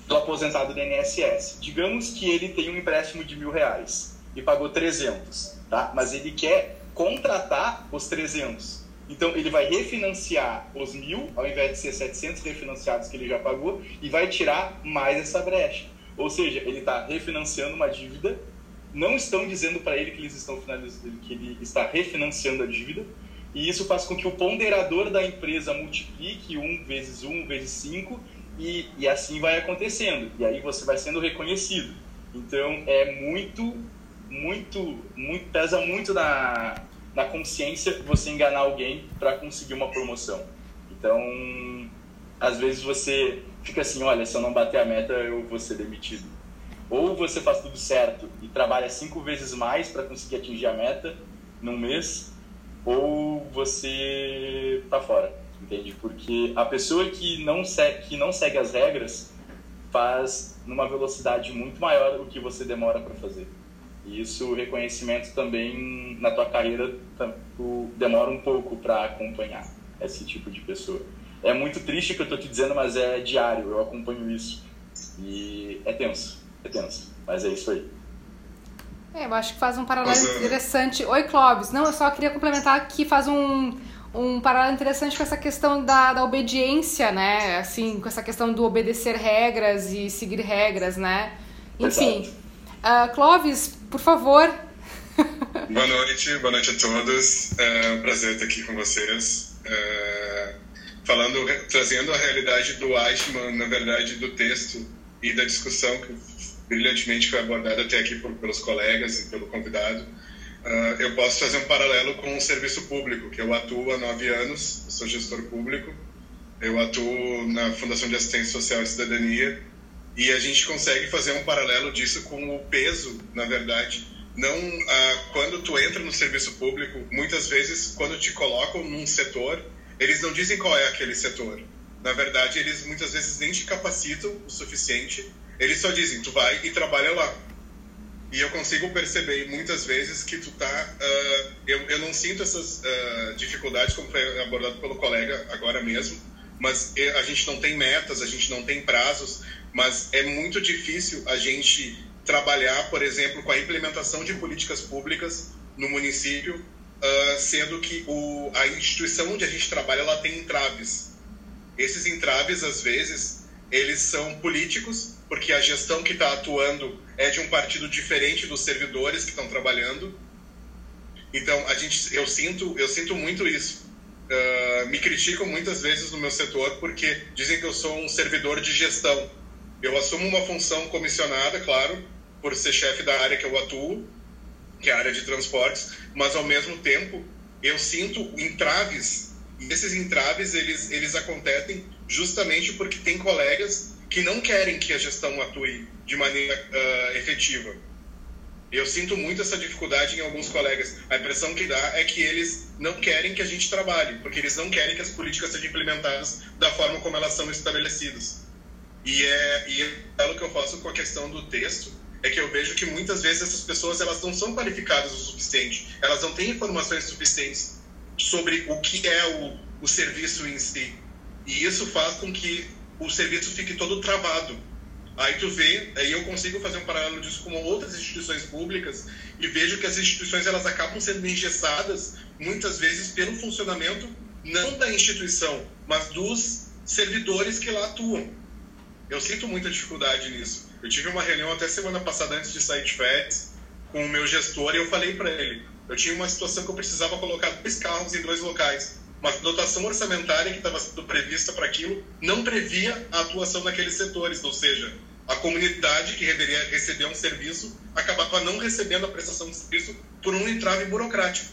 do aposentado do INSS. Digamos que ele tem um empréstimo de mil reais e pagou 300, tá? Mas ele quer contratar os 300. Então, ele vai refinanciar os mil, ao invés de ser 700 refinanciados que ele já pagou, e vai tirar mais essa brecha. Ou seja, ele está refinanciando uma dívida, não estão dizendo para ele que, eles estão que ele está refinanciando a dívida, e isso faz com que o ponderador da empresa multiplique 1 vezes 1 vezes 5, e, e assim vai acontecendo. E aí você vai sendo reconhecido. Então é muito, muito, muito pesa muito na, na consciência você enganar alguém para conseguir uma promoção. Então, às vezes você fica assim, olha, se eu não bater a meta, eu vou ser demitido. Ou você faz tudo certo e trabalha cinco vezes mais para conseguir atingir a meta num mês, ou você tá fora, entende? Porque a pessoa que não segue, que não segue as regras faz numa velocidade muito maior do que você demora para fazer. E isso, o reconhecimento também na tua carreira, demora um pouco para acompanhar esse tipo de pessoa. É muito triste o que eu estou te dizendo, mas é diário, eu acompanho isso. E é tenso, é tenso. Mas é isso aí. É, eu acho que faz um paralelo interessante. Oi, Clóvis. Não, eu só queria complementar que faz um, um paralelo interessante com essa questão da, da obediência, né? Assim, com essa questão do obedecer regras e seguir regras, né? Enfim. Uh, Clóvis, por favor. Boa noite, boa noite a todos. É um prazer estar aqui com vocês. É falando, trazendo a realidade do Eichmann, na verdade, do texto e da discussão que brilhantemente foi abordada até aqui por, pelos colegas e pelo convidado, uh, eu posso fazer um paralelo com o serviço público, que eu atuo há nove anos, sou gestor público, eu atuo na Fundação de Assistência Social e Cidadania, e a gente consegue fazer um paralelo disso com o peso, na verdade, não uh, quando tu entra no serviço público, muitas vezes quando te colocam num setor eles não dizem qual é aquele setor. Na verdade, eles muitas vezes nem te capacitam o suficiente. Eles só dizem, tu vai e trabalha lá. E eu consigo perceber muitas vezes que tu tá. Uh, eu, eu não sinto essas uh, dificuldades, como foi abordado pelo colega agora mesmo, mas a gente não tem metas, a gente não tem prazos, mas é muito difícil a gente trabalhar, por exemplo, com a implementação de políticas públicas no município uh, sendo que o, a instituição onde a gente trabalha ela tem entraves. Esses entraves, às vezes, eles são políticos, porque a gestão que está atuando é de um partido diferente dos servidores que estão trabalhando. Então, a gente, eu sinto, eu sinto muito isso. Uh, me criticam muitas vezes no meu setor porque dizem que eu sou um servidor de gestão. Eu assumo uma função comissionada, claro, por ser chefe da área que eu atuo, que é a área de transportes, mas ao mesmo tempo eu sinto entraves e esses entraves eles eles acontecem justamente porque tem colegas que não querem que a gestão atue de maneira uh, efetiva. Eu sinto muito essa dificuldade em alguns colegas. A impressão que dá é que eles não querem que a gente trabalhe, porque eles não querem que as políticas sejam implementadas da forma como elas são estabelecidas. E é, e é o que eu faço com a questão do texto, é que eu vejo que muitas vezes essas pessoas elas não são qualificadas o suficiente, elas não têm informações suficientes sobre o que é o, o serviço em si. E isso faz com que o serviço fique todo travado. Aí tu vê, aí eu consigo fazer um paralelo disso com outras instituições públicas e vejo que as instituições elas acabam sendo engessadas muitas vezes pelo funcionamento não da instituição, mas dos servidores que lá atuam. Eu sinto muita dificuldade nisso. Eu tive uma reunião até semana passada antes de sair de férias com o meu gestor e eu falei para ele, eu tinha uma situação que eu precisava colocar dois carros em dois locais. Mas a dotação orçamentária que estava sendo prevista para aquilo não previa a atuação naqueles setores, ou seja, a comunidade que deveria receber um serviço acabava não recebendo a prestação de serviço por um entrave burocrático.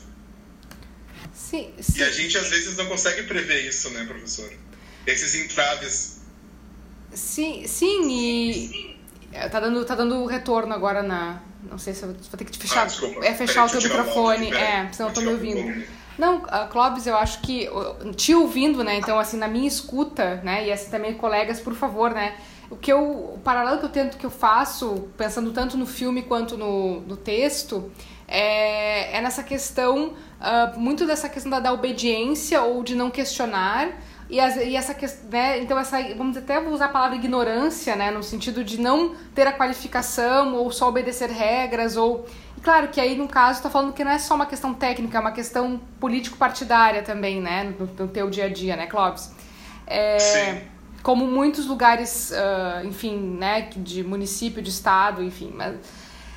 Sim, sim. E a gente às vezes não consegue prever isso, né, professor? Esses entraves. Sim, sim, e é, tá dando, tá dando retorno agora na. Não sei se eu vou ter que te fechar. Ah, é fechar o teu microfone. É, senão eu tô me ouvindo. Não, uh, Clóvis, eu acho que te ouvindo, né? Então, assim, na minha escuta, né? E assim também, colegas, por favor, né? O que eu, o paralelo que eu tento, que eu faço, pensando tanto no filme quanto no, no texto, é, é nessa questão, uh, muito dessa questão da, da obediência ou de não questionar, e, as, e essa questão, né, então essa, vamos até usar a palavra ignorância, né, no sentido de não ter a qualificação ou só obedecer regras ou e claro que aí no caso está falando que não é só uma questão técnica, é uma questão político-partidária também, né, no, no teu dia a dia, né, Clóvis? É, Sim. Como muitos lugares, uh, enfim, né, de município, de estado, enfim, mas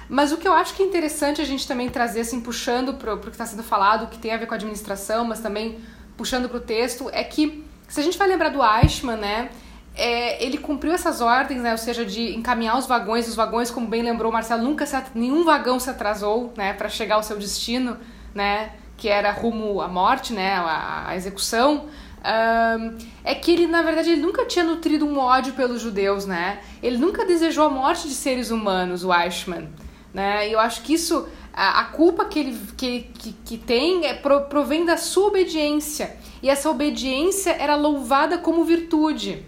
mas o que eu acho que é interessante a gente também trazer, assim, puxando para o que está sendo falado, que tem a ver com a administração, mas também puxando para o texto, é que se a gente vai lembrar do Eichmann, né? É, ele cumpriu essas ordens, né? Ou seja, de encaminhar os vagões. Os vagões, como bem lembrou Marcelo, nunca se, nenhum vagão se atrasou, né? Para chegar ao seu destino, né? Que era rumo à morte, né? A execução. Um, é que ele, na verdade, ele nunca tinha nutrido um ódio pelos judeus, né? Ele nunca desejou a morte de seres humanos, o Eichmann. Né? E eu acho que isso, a, a culpa que ele que, que, que tem é, pro, provém da sua obediência. E essa obediência era louvada como virtude.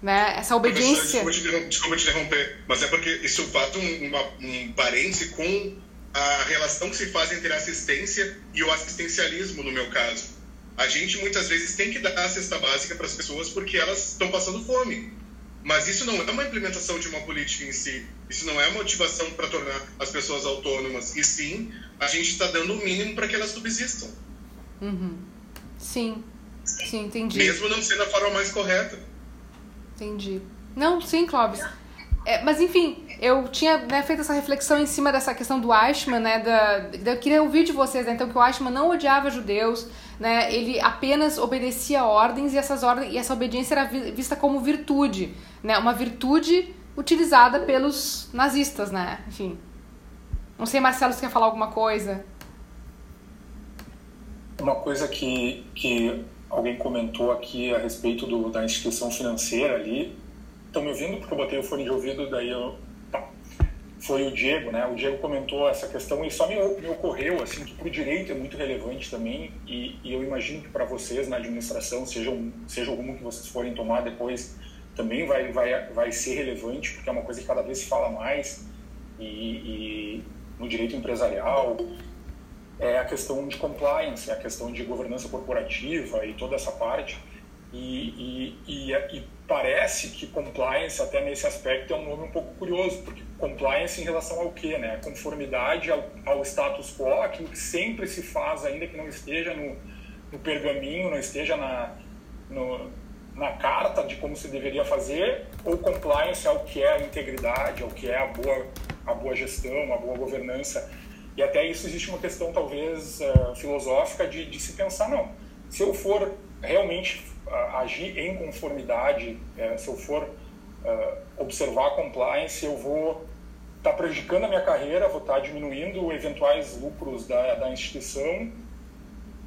Né? Essa obediência. Desculpa te, desculpa te interromper, mas é porque isso faz um, uma, um parêntese com a relação que se faz entre a assistência e o assistencialismo, no meu caso. A gente muitas vezes tem que dar a cesta básica para as pessoas porque elas estão passando fome. Mas isso não é uma implementação de uma política em si. Isso não é motivação para tornar as pessoas autônomas. E sim, a gente está dando o mínimo para que elas subsistam. Uhum. Sim. Sim, entendi. Mesmo não sendo a forma mais correta. Entendi. Não, sim, Clóvis. É, mas enfim, eu tinha né, feito essa reflexão em cima dessa questão do Eichmann, né? Da, eu queria ouvir de vocês, né, então, que o Eichmann não odiava judeus, né? Ele apenas obedecia ordens e, essas ordens, e essa obediência era vista como virtude, né? Uma virtude utilizada pelos nazistas, né? Enfim. Não sei, Marcelo, se quer falar alguma coisa? Uma coisa que, que alguém comentou aqui a respeito do, da instituição financeira ali. Estão me ouvindo? Porque eu botei o fone de ouvido, daí eu. Foi o Diego, né? O Diego comentou essa questão e só me, me ocorreu, assim, que para o direito é muito relevante também. E, e eu imagino que para vocês na administração, seja, um, seja o rumo que vocês forem tomar depois, também vai, vai, vai ser relevante, porque é uma coisa que cada vez se fala mais. E, e no direito empresarial, é a questão de compliance, é a questão de governança corporativa e toda essa parte. E, e, e, e, parece que compliance, até nesse aspecto, é um nome um pouco curioso, porque compliance em relação ao quê? Né? Conformidade ao, ao status quo, aquilo que sempre se faz, ainda que não esteja no, no pergaminho, não esteja na, no, na carta de como se deveria fazer, ou compliance ao que é a integridade, ao que é a boa, a boa gestão, a boa governança. E até isso existe uma questão, talvez, uh, filosófica de, de, se pensar, não, se eu for realmente uh, agir em conformidade, uh, se eu for observar a compliance, eu vou estar tá prejudicando a minha carreira, vou estar tá diminuindo eventuais lucros da, da instituição,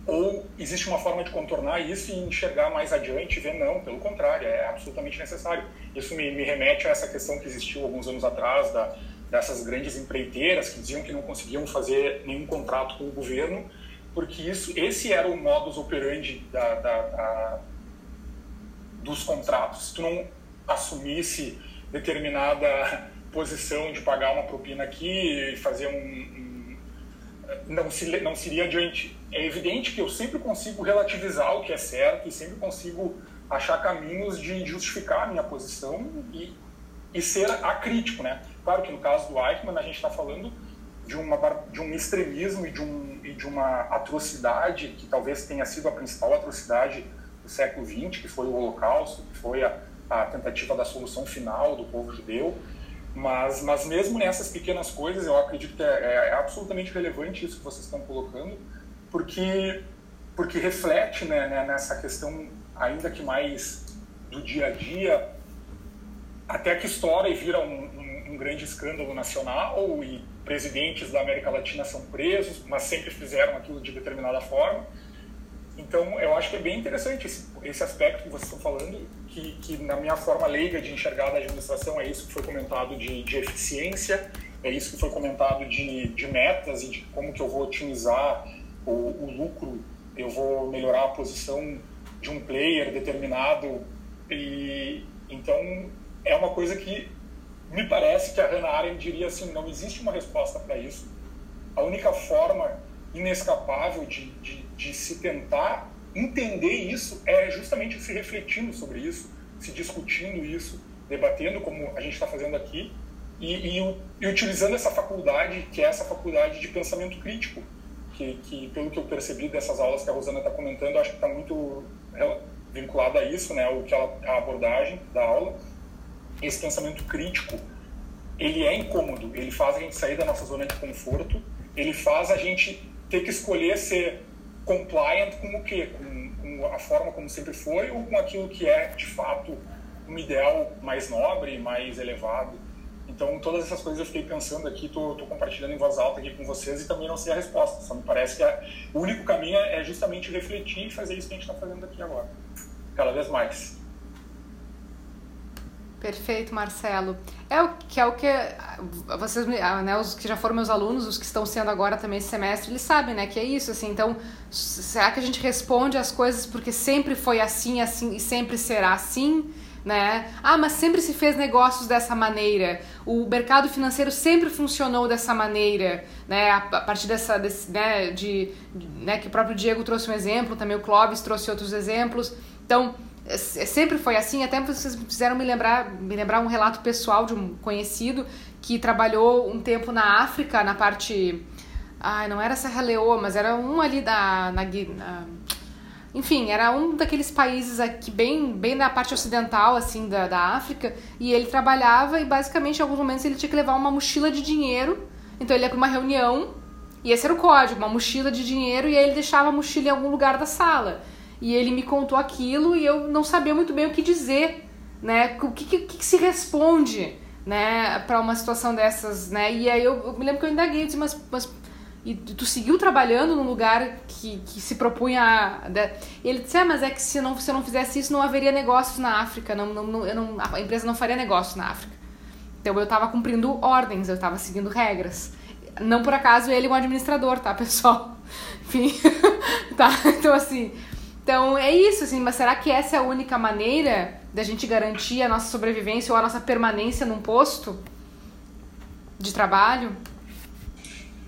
ou existe uma forma de contornar isso e enxergar mais adiante e ver, não, pelo contrário, é absolutamente necessário. Isso me, me remete a essa questão que existiu alguns anos atrás da dessas grandes empreiteiras que diziam que não conseguiam fazer nenhum contrato com o governo, porque isso, esse era o modus operandi da, da, da, dos contratos. Se tu não assumisse determinada posição de pagar uma propina aqui e fazer um, um não, se, não seria adiante. É evidente que eu sempre consigo relativizar o que é certo e sempre consigo achar caminhos de justificar a minha posição e, e ser acrítico, né? Claro que no caso do Eichmann a gente está falando de, uma, de um extremismo e de, um, e de uma atrocidade que talvez tenha sido a principal atrocidade do século XX, que foi o Holocausto, que foi a, a tentativa da solução final do povo judeu. Mas, mas mesmo nessas pequenas coisas, eu acredito que é, é, é absolutamente relevante isso que vocês estão colocando, porque, porque reflete né, né, nessa questão, ainda que mais do dia a dia, até que estoura e vira um, um, grande escândalo nacional e presidentes da América Latina são presos, mas sempre fizeram aquilo de determinada forma. Então, eu acho que é bem interessante esse, esse aspecto que vocês estão falando, que, que na minha forma leiga de enxergar da administração é isso que foi comentado de, de eficiência, é isso que foi comentado de, de metas e de como que eu vou otimizar o, o lucro, eu vou melhorar a posição de um player determinado. E então é uma coisa que me parece que a Hannah Arendt diria assim, não existe uma resposta para isso. A única forma inescapável de, de, de se tentar entender isso é justamente se refletindo sobre isso, se discutindo isso, debatendo como a gente está fazendo aqui e, e, e, utilizando essa faculdade que é essa faculdade de pensamento crítico que, que pelo que eu percebi dessas aulas que a Rosana está comentando acho que está muito vinculada a isso né o que ela, a abordagem da aula esse pensamento crítico ele é incômodo ele faz a gente sair da nossa zona de conforto ele faz a gente ter que escolher ser compliant com o quê? Com, com, a forma como sempre foi ou com aquilo que é, de fato, um ideal mais nobre, mais elevado? Então, todas essas coisas eu fiquei pensando aqui, estou compartilhando em voz alta aqui com vocês e também não sei a resposta. Só me parece que a, o único caminho é justamente refletir e fazer isso que a gente está fazendo aqui agora. Cada vez mais. Perfeito, Marcelo. É o que é o que vocês, ah, né, os que já foram meus alunos, os que estão sendo agora também esse semestre, eles sabem, né, que é isso, assim. Então, será que a gente responde as coisas porque sempre foi assim, assim e sempre será assim? Né? Ah, mas sempre se fez negócios dessa maneira. O mercado financeiro sempre funcionou dessa maneira, né? A partir dessa, desse, né, de, né, que o próprio Diego trouxe um exemplo, também o Clóvis trouxe outros exemplos. Então, é, é, sempre foi assim, até vocês fizeram me lembrar, me lembrar um relato pessoal de um conhecido que trabalhou um tempo na África, na parte. Ai, não era Serra Leoa, mas era um ali da. Na, na, enfim, era um daqueles países aqui, bem, bem na parte ocidental, assim, da, da África, e ele trabalhava e basicamente em alguns momentos ele tinha que levar uma mochila de dinheiro. Então ele ia para uma reunião, e esse era o código, uma mochila de dinheiro, e aí ele deixava a mochila em algum lugar da sala e ele me contou aquilo e eu não sabia muito bem o que dizer, né? O que, que, que se responde, né, para uma situação dessas, né? E aí eu, eu, me lembro que eu indaguei, disse, mas, mas e tu seguiu trabalhando num lugar que, que se propunha a... E ele disse, é, mas é que se, não, se eu não fizesse isso não haveria negócios na África, não, não, não, eu não, a empresa não faria negócio na África. Então eu estava cumprindo ordens, eu estava seguindo regras. Não por acaso ele é um administrador, tá, pessoal? Enfim, tá? Então assim, então é isso, assim, mas será que essa é a única maneira da gente garantir a nossa sobrevivência ou a nossa permanência num posto de trabalho?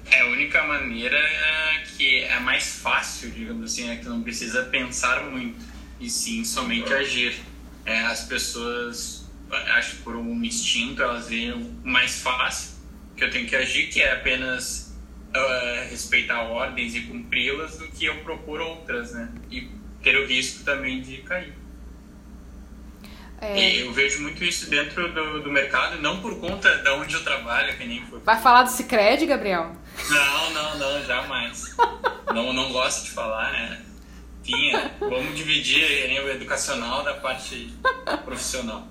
É a única maneira que é mais fácil, digamos assim, é que não precisa pensar muito e sim somente agir. É, as pessoas, acho que por um instinto, elas veem mais fácil que eu tenho que agir, que é apenas uh, respeitar ordens e cumpri-las, do que eu propor outras, né? E ter o risco também de cair. É. Eu vejo muito isso dentro do, do mercado, não por conta de onde eu trabalho, que nem foi. Vai falar do Cicred, Gabriel? Não, não, não, jamais. não, não gosto de falar, né? Vamos dividir o educacional da parte profissional.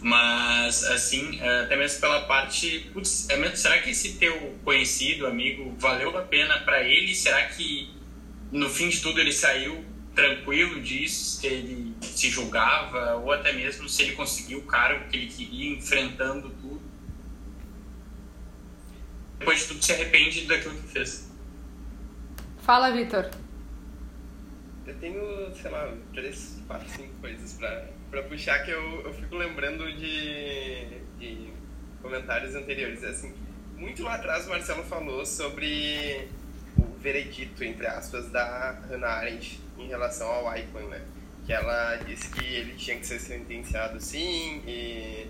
Mas, assim, até mesmo pela parte. Putz, é será que esse teu conhecido, amigo, valeu a pena para ele? Será que no fim de tudo ele saiu tranquilo disso, se ele se julgava, ou até mesmo se ele conseguiu o cargo que ele queria, enfrentando tudo. Depois de tudo, se arrepende daquilo que fez. Fala, Vitor. Eu tenho, sei lá, três, quatro, cinco coisas pra, pra puxar que eu, eu fico lembrando de, de comentários anteriores. Assim, muito lá atrás o Marcelo falou sobre o veredito, entre aspas, da Hannah Arendt em relação ao Icon, né? Que ela disse que ele tinha que ser sentenciado sim, e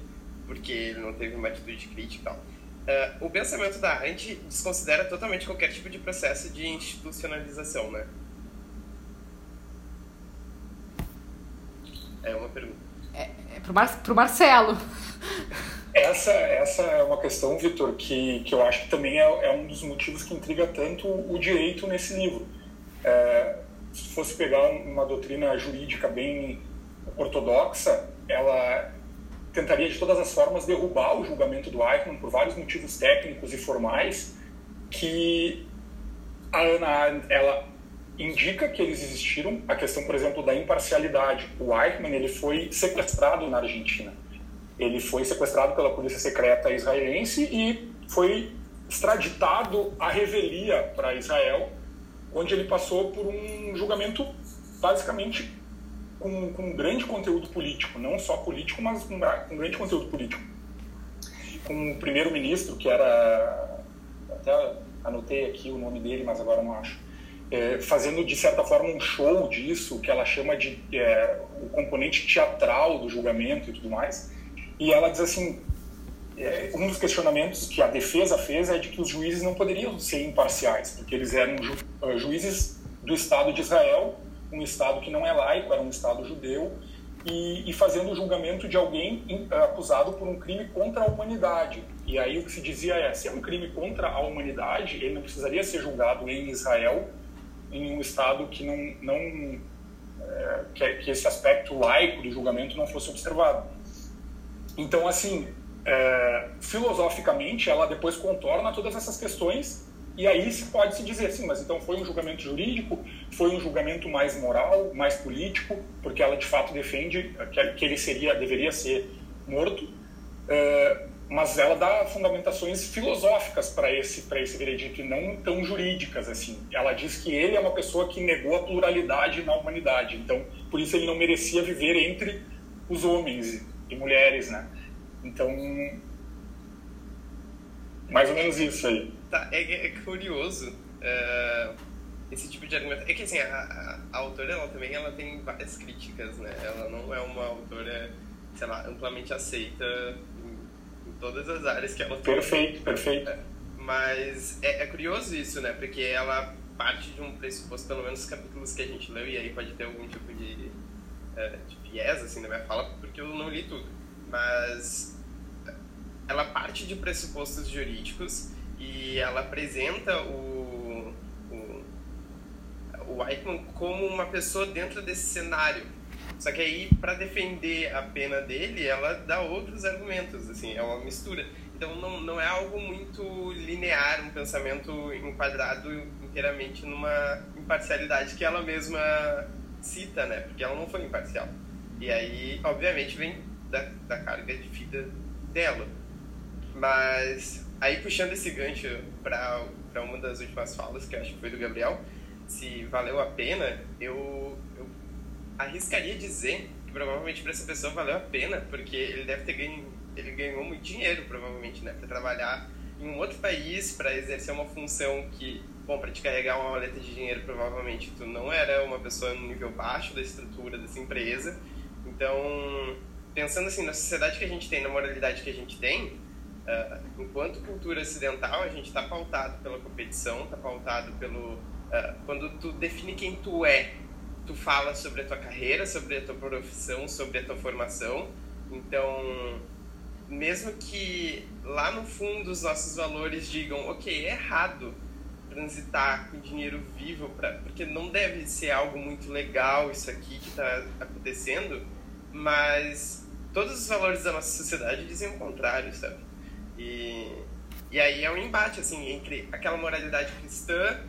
porque ele não teve uma atitude crítica e tal. Uh, o pensamento da Arendt desconsidera totalmente qualquer tipo de processo de institucionalização, né? É uma pergunta. É, é pro, Mar pro Marcelo. Essa, essa é uma questão, Vitor, que, que eu acho que também é, é um dos motivos que intriga tanto o direito nesse livro. É, se fosse pegar uma doutrina jurídica bem ortodoxa, ela tentaria de todas as formas derrubar o julgamento do Eichmann por vários motivos técnicos e formais que a Ana ela indica que eles existiram. A questão por exemplo da imparcialidade. O Eichmann ele foi sequestrado na Argentina. Ele foi sequestrado pela polícia secreta israelense e foi extraditado à revelia para Israel onde ele passou por um julgamento basicamente com, com um grande conteúdo político, não só político, mas com, um grande conteúdo político. Com o primeiro-ministro, que era. Até anotei aqui o nome dele, mas agora não acho. É, fazendo, de certa forma, um show disso, que ela chama de é, o componente teatral do julgamento e tudo mais. E ela diz assim: um dos questionamentos que a defesa fez é de que os juízes não poderiam ser imparciais, porque eles eram ju uh, juízes do Estado de Israel um Estado que não é laico, era um Estado judeu, e, e, fazendo o julgamento de alguém acusado por um crime contra a humanidade. E aí o que se dizia é, se é um crime contra a humanidade, ele não precisaria ser julgado em Israel, em um Estado que não, não é, que, que, esse aspecto laico do julgamento não fosse observado. Então, assim, é, filosoficamente, ela depois contorna todas essas questões e aí se pode se dizer, sim, mas então foi um julgamento jurídico, foi um julgamento mais moral, mais político, porque ela de fato defende que ele seria, deveria ser morto, uh, mas ela dá fundamentações filosóficas para esse para esse veredito e não tão jurídicas assim. Ela diz que ele é uma pessoa que negou a pluralidade na humanidade, então por isso ele não merecia viver entre os homens e mulheres, né? Então mais ou menos isso aí. Tá, é, é curioso uh, esse tipo de argumento. É que assim, a, a, a, autora ela também ela tem várias críticas, né? Ela não é uma autora, sei lá, amplamente aceita em, em todas as áreas que ela tem. Perfeito, perfeito. Mas é, é curioso isso, né? Porque ela parte de um pressuposto, pelo menos os capítulos que a gente leu, e aí pode ter algum tipo de, uh, de viés, assim, na minha fala, porque eu não li tudo. Mas ela parte de pressupostos jurídicos e ela apresenta o, o, Eichmann como uma pessoa dentro desse cenário. Só que aí, para defender a pena dele, ela dá outros argumentos, assim, é uma mistura. Então não, não é algo muito linear, um pensamento enquadrado inteiramente numa imparcialidade que ela mesma cita, né? Porque ela não foi imparcial. E aí, obviamente, vem da, da carga de vida dela. Mas aí puxando esse gancho para uma das últimas falas, que acho que foi do Gabriel, se valeu a pena, eu, eu arriscaria dizer que provavelmente para essa pessoa valeu a pena, porque ele deve ter ganho, ele ganhou muito dinheiro provavelmente, né, para trabalhar em um outro país, para exercer uma função que, bom, para te carregar uma maleta de dinheiro, provavelmente tu não era uma pessoa no nível baixo da estrutura dessa empresa. Então, pensando assim na sociedade que a gente tem, na moralidade que a gente tem, Uh, enquanto cultura ocidental, a gente está pautado pela competição, está pautado pelo. Uh, quando tu define quem tu é, tu fala sobre a tua carreira, sobre a tua profissão, sobre a tua formação. Então, mesmo que lá no fundo os nossos valores digam, ok, é errado transitar com dinheiro vivo, pra, porque não deve ser algo muito legal isso aqui que está acontecendo, mas todos os valores da nossa sociedade dizem o contrário, sabe? E, e aí é um embate, assim, entre aquela moralidade cristã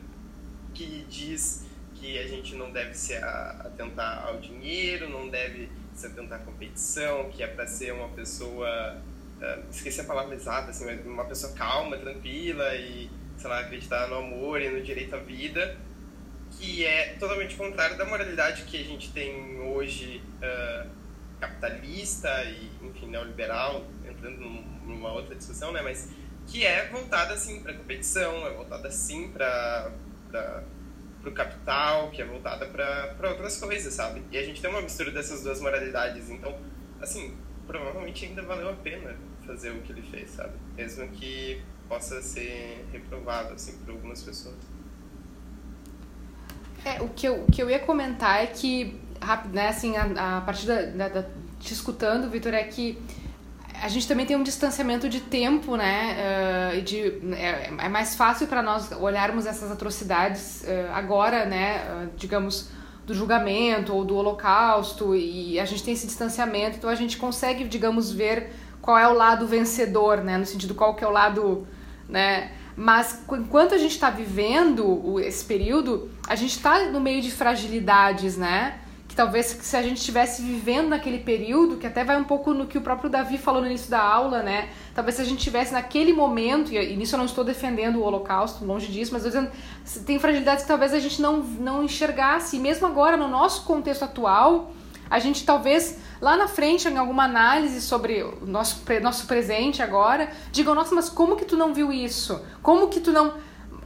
que diz que a gente não deve se atentar ao dinheiro, não deve se atentar à competição, que é para ser uma pessoa, uh, esqueci a palavra exata, assim, uma pessoa calma, tranquila e, sei lá, acreditar no amor e no direito à vida, que é totalmente contrário da moralidade que a gente tem hoje uh, capitalista e, enfim, neoliberal, entrando numa outra discussão, né? Mas que é voltada assim para competição, é voltada assim para o capital, que é voltada para outras coisas, sabe? E a gente tem uma mistura dessas duas moralidades, então, assim, provavelmente ainda valeu a pena fazer o que ele fez, sabe? Mesmo que possa ser reprovado assim por algumas pessoas. É, o que eu, o que eu ia comentar é que, né, assim, a, a partir da, da, da te escutando, Vitor, é que a gente também tem um distanciamento de tempo, né? Uh, de, é, é, mais fácil para nós olharmos essas atrocidades uh, agora, né? Uh, digamos, do julgamento ou do holocausto e a gente tem esse distanciamento, então a gente consegue, digamos, ver qual é o lado vencedor, né? No sentido qual que é o lado, né? Mas enquanto a gente está vivendo esse período, a gente está no meio de fragilidades, né? Que talvez se a gente estivesse vivendo naquele período, que até vai um pouco no que o próprio Davi falou no início da aula, né? Talvez se a gente estivesse naquele momento, e nisso eu não estou defendendo o Holocausto, longe disso, mas eu dizendo, tem fragilidades que talvez a gente não, não enxergasse, e mesmo agora, no nosso contexto atual, a gente talvez lá na frente, em alguma análise sobre o nosso, nosso presente agora, digam, nossa, mas como que tu não viu isso? Como que tu não.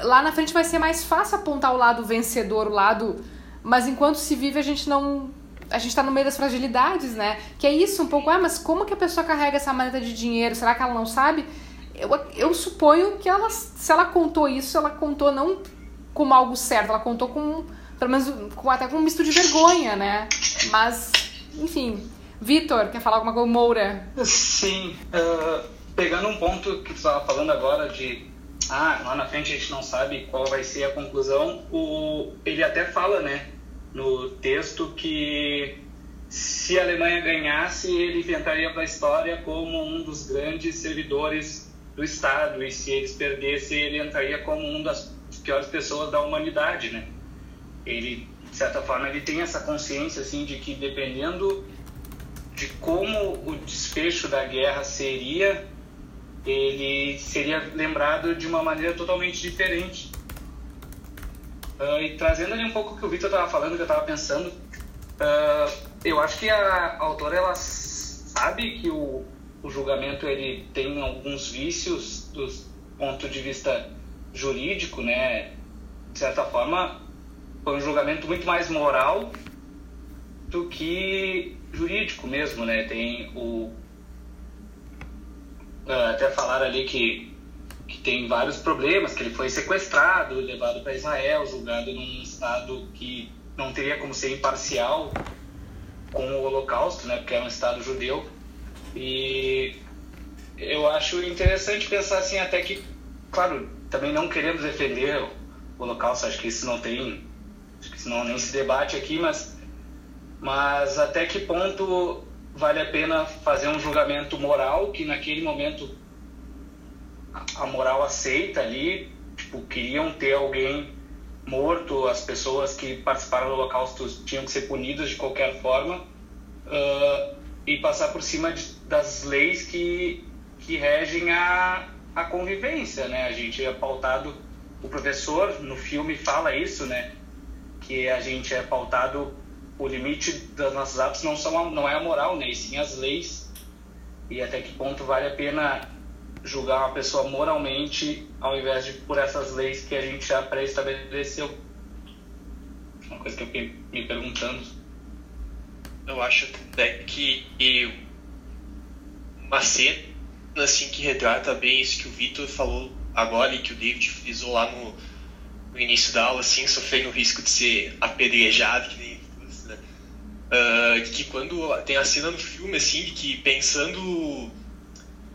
Lá na frente vai ser mais fácil apontar o lado vencedor, o lado. Mas enquanto se vive, a gente não. A gente tá no meio das fragilidades, né? Que é isso um pouco, ah, mas como que a pessoa carrega essa maleta de dinheiro? Será que ela não sabe? Eu, eu suponho que ela, se ela contou isso, ela contou não como algo certo, ela contou com, pelo menos, com, até com um misto de vergonha, né? Mas, enfim, Vitor, quer falar alguma coisa? Moura? Sim. Uh, pegando um ponto que tu estava falando agora de ah, lá na frente a gente não sabe qual vai ser a conclusão, o, ele até fala, né, no texto que se a Alemanha ganhasse, ele entraria para a história como um dos grandes servidores do Estado, e se eles perdessem, ele entraria como uma das piores pessoas da humanidade, né? Ele, de certa forma, ele tem essa consciência, assim, de que dependendo de como o desfecho da guerra seria, ele seria lembrado de uma maneira totalmente diferente. Uh, e trazendo ali um pouco o que o Victor estava falando, que eu estava pensando, uh, eu acho que a autora ela sabe que o, o julgamento ele tem alguns vícios do ponto de vista jurídico, né? De certa forma, foi um julgamento muito mais moral do que jurídico mesmo, né? Tem o ah, até falaram ali que que tem vários problemas, que ele foi sequestrado, levado para Israel, julgado num estado que não teria como ser imparcial com o Holocausto, né? Porque é um estado judeu. E eu acho interessante pensar assim até que, claro, também não queremos defender o Holocausto, acho que isso não tem, acho que isso não nem se debate aqui, mas mas até que ponto vale a pena fazer um julgamento moral que naquele momento a moral aceita ali, tipo, queriam ter alguém morto, as pessoas que participaram do holocausto tinham que ser punidas de qualquer forma uh, e passar por cima de, das leis que, que regem a, a convivência, né? A gente é pautado, o professor no filme fala isso, né? Que a gente é pautado o limite das nossas atos não, são, não é a moral, né? E sim as leis. E até que ponto vale a pena julgar uma pessoa moralmente ao invés de por essas leis que a gente já pré-estabeleceu. Uma coisa que eu fiquei me perguntando. Eu acho até que uma cena assim, que retrata bem isso que o Vitor falou agora e que o David frisou lá no, no início da aula, assim, sofrendo o risco de ser apedrejado, que nem Uh, que quando tem a cena no filme, assim, que pensando.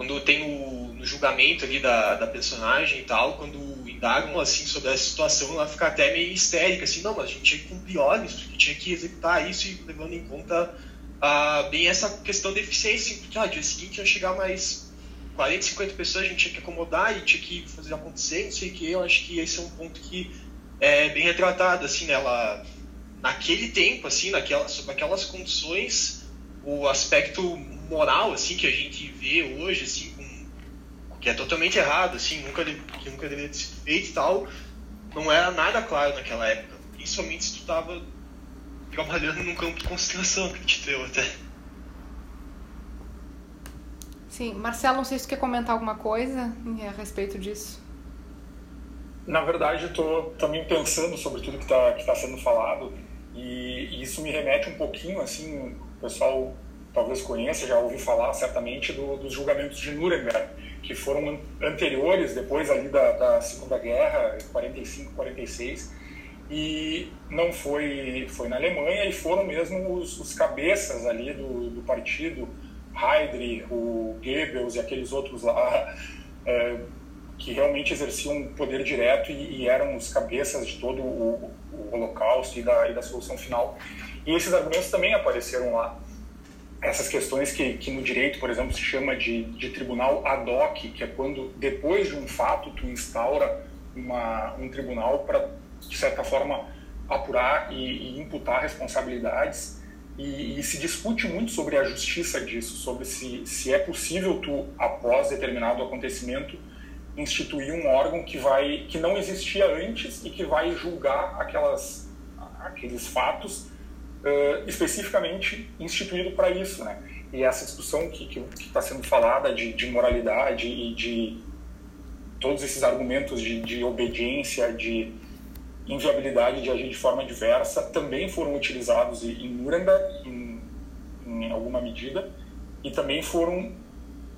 Quando tem o no julgamento ali da, da personagem e tal, quando indagam assim sobre a situação, ela fica até meio histérica, assim, não, mas a gente tinha que cumprir ordens, gente tinha que executar isso e levando em conta uh, bem essa questão da eficiência, porque ah, dia seguinte ia chegar mais 40, 50 pessoas, a gente tinha que acomodar e tinha que fazer acontecer, não sei o que, eu acho que esse é um ponto que é bem retratado, assim, né, ela naquele tempo, assim, naquela, sob aquelas condições, o aspecto moral, assim, que a gente vê hoje, assim, com, que é totalmente errado, assim, nunca, que nunca deveria ter sido feito e tal, não era nada claro naquela época. Principalmente se tu estava trabalhando num campo de concentração, acredito eu até. Sim, Marcelo, não sei se tu quer comentar alguma coisa a respeito disso. Na verdade, eu estou também pensando sobre tudo que está que tá sendo falado e, e, isso me remete um pouquinho, assim, o pessoal talvez conheça, já ouviu falar certamente do, dos julgamentos de Nuremberg, que foram anteriores, depois ali da, da Segunda Guerra, 45, 46, e não foi, foi na Alemanha e foram mesmo os, os cabeças ali do, do partido, Heydrich, o Goebbels e aqueles outros lá, é, que realmente exerciam um poder direto e, e, eram os cabeças de todo o, o holocausto e da, e da solução final. E esses argumentos também apareceram lá. Essas questões que, que no direito, por exemplo, se chama de, de tribunal ad hoc, que é quando, depois de um fato, tu instaura uma, um tribunal para, de certa forma, apurar e, e imputar responsabilidades. E, e, se discute muito sobre a justiça disso, sobre se, se é possível tu, após determinado acontecimento, instituir um órgão que vai que não existia antes e que vai julgar aquelas aqueles fatos uh, especificamente instituído para isso, né? E essa discussão que está sendo falada de, de, moralidade e de todos esses argumentos de, de obediência, de inviabilidade de agir de forma diversa, também foram utilizados em Nuremberg, em, em alguma medida, e também foram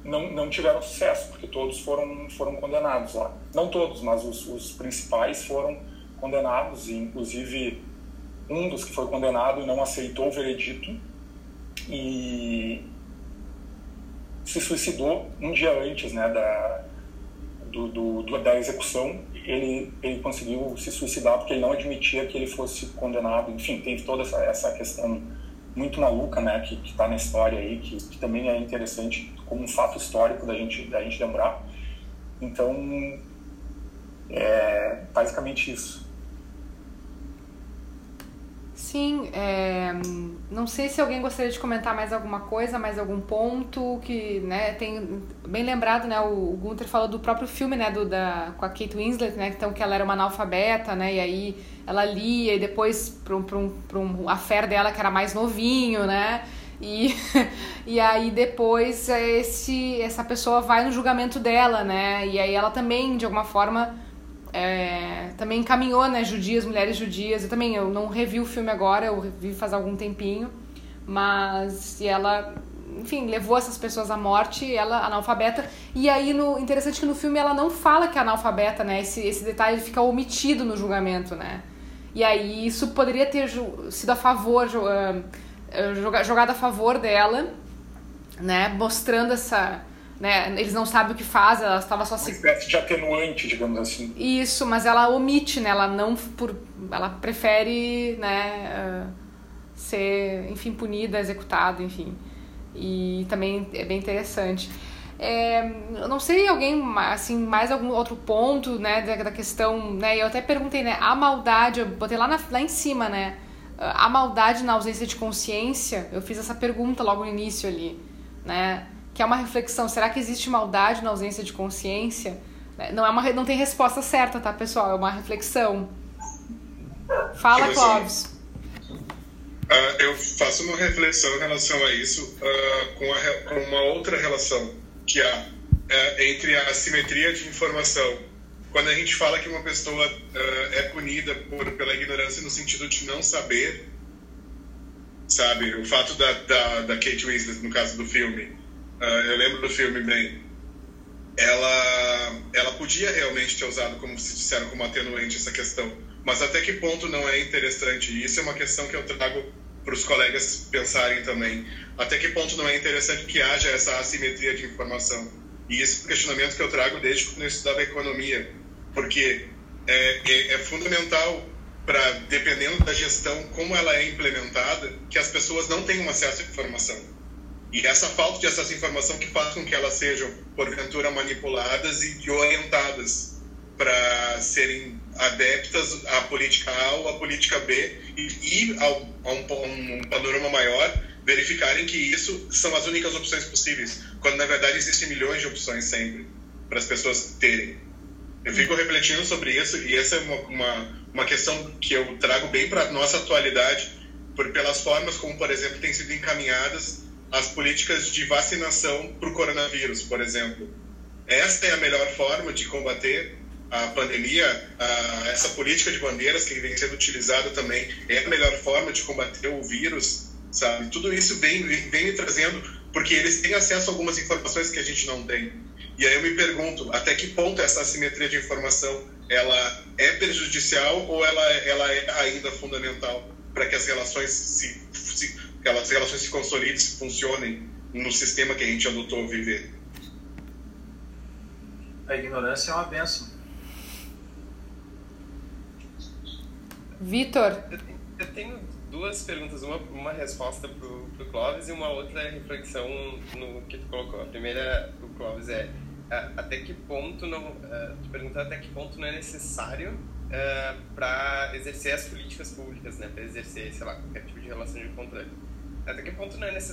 não, não tiveram sucesso, porque todos foram, foram condenados lá. Não todos, mas os, os principais foram condenados, e inclusive um dos que foi condenado não aceitou o veredito e se suicidou um dia antes né, da, do, do, da execução. Ele, ele conseguiu se suicidar porque ele não admitia que ele fosse condenado. Enfim, teve toda essa, essa questão muito maluca né, que está na história aí, que, que também é interessante como um fato histórico da gente, da gente lembrar. Então, é basicamente isso. Sim, é, não sei se alguém gostaria de comentar mais alguma coisa, mais algum ponto que, né, tem bem lembrado, né, o, Gunther falou do próprio filme, né, do, da, com a Kate Winslet, né, então que ela era uma analfabeta, né, e aí ela lia e depois para um, um, um affair dela que era mais novinho, né, e, e aí depois esse, essa pessoa vai no julgamento dela, né? E aí ela também, de alguma forma, é, também encaminhou, né? Judias, mulheres judias. Eu também eu não revi o filme agora, eu revi faz algum tempinho. Mas e ela, enfim, levou essas pessoas à morte, ela analfabeta. E aí, no, interessante que no filme ela não fala que é analfabeta, né? Esse, esse detalhe fica omitido no julgamento, né? E aí isso poderia ter sido a favor... Uh, eh, jogado a favor dela, né? Mostrando essa. Né, eles não sabem o que faz, ela estava só se. Uma espécie de atenuante, digamos assim. Isso, mas ela omite, né? Ela não. Por, ela prefere, né? Uh, ser, enfim, punida, executada, enfim. E também é bem interessante. É, eu não sei alguém, assim, mais algum outro ponto, né, da, da questão, né, eu até perguntei, né, a maldade, eu botei lá, na, lá em cima, né, a maldade na ausência de consciência, eu fiz essa pergunta logo no início ali, né? Que é uma reflexão, será que existe maldade na ausência de consciência? Né, não, é uma, não tem resposta certa, tá, pessoal? É uma reflexão. Fala, Clóvis. Uh, eu faço uma reflexão em relação a isso uh, com, a, com, uma outra relação que há uh, entre a assimetria de informação quando a gente fala que uma pessoa uh, é punida por, pela ignorância no sentido de não saber, sabe? O fato da, da, da Kate Winslet, no caso do filme, eu lembro do filme bem, ela, ela podia realmente ter usado, como se disseram, como atenuante essa questão. Mas até que ponto não é interessante? E isso é uma questão que eu trago para os colegas pensarem também. Até que ponto não é interessante que haja essa assimetria de informação? E esse questionamento que eu trago desde quando eu estudava economia porque é, é, é fundamental para, dependendo da gestão, como ela é implementada, que as pessoas não tenham acesso à informação. E essa falta de acesso à informação que faz com que elas sejam, porventura, manipuladas e orientadas para serem adeptas à política A ou à política B e, e ao, a um, um panorama maior verificarem que isso são as únicas opções possíveis, quando na verdade existem milhões de opções sempre para as pessoas terem. Eu fico refletindo sobre isso e essa é uma, uma, uma questão que eu trago bem para a nossa atualidade, por, pelas formas como, por exemplo, têm sido encaminhadas as políticas de vacinação para o coronavírus, por exemplo. Esta é a melhor forma de combater a pandemia, a, essa política de bandeiras que vem sendo utilizada também é a melhor forma de combater o vírus, sabe? Tudo isso vem, vem, me trazendo, porque eles têm acesso a algumas informações que a gente não tem. E aí eu me pergunto, até que ponto essa assimetria de informação ela é prejudicial ou ela, ela é ainda fundamental para que as relações se, se que as relações se consolidem, se funcionem no sistema que a gente adotou viver? a ignorância é uma benção. Vitor. Eu, eu tenho duas perguntas, uma, uma resposta pro, pro Clóvis e uma outra reflexão no que tu colocou. A primeira pro Clóvis é até que ponto não uh, te perguntar até que ponto não é necessário uh, para exercer as políticas públicas, né, para exercer, sei lá, qualquer tipo de relação de controle. Até que ponto não é necessário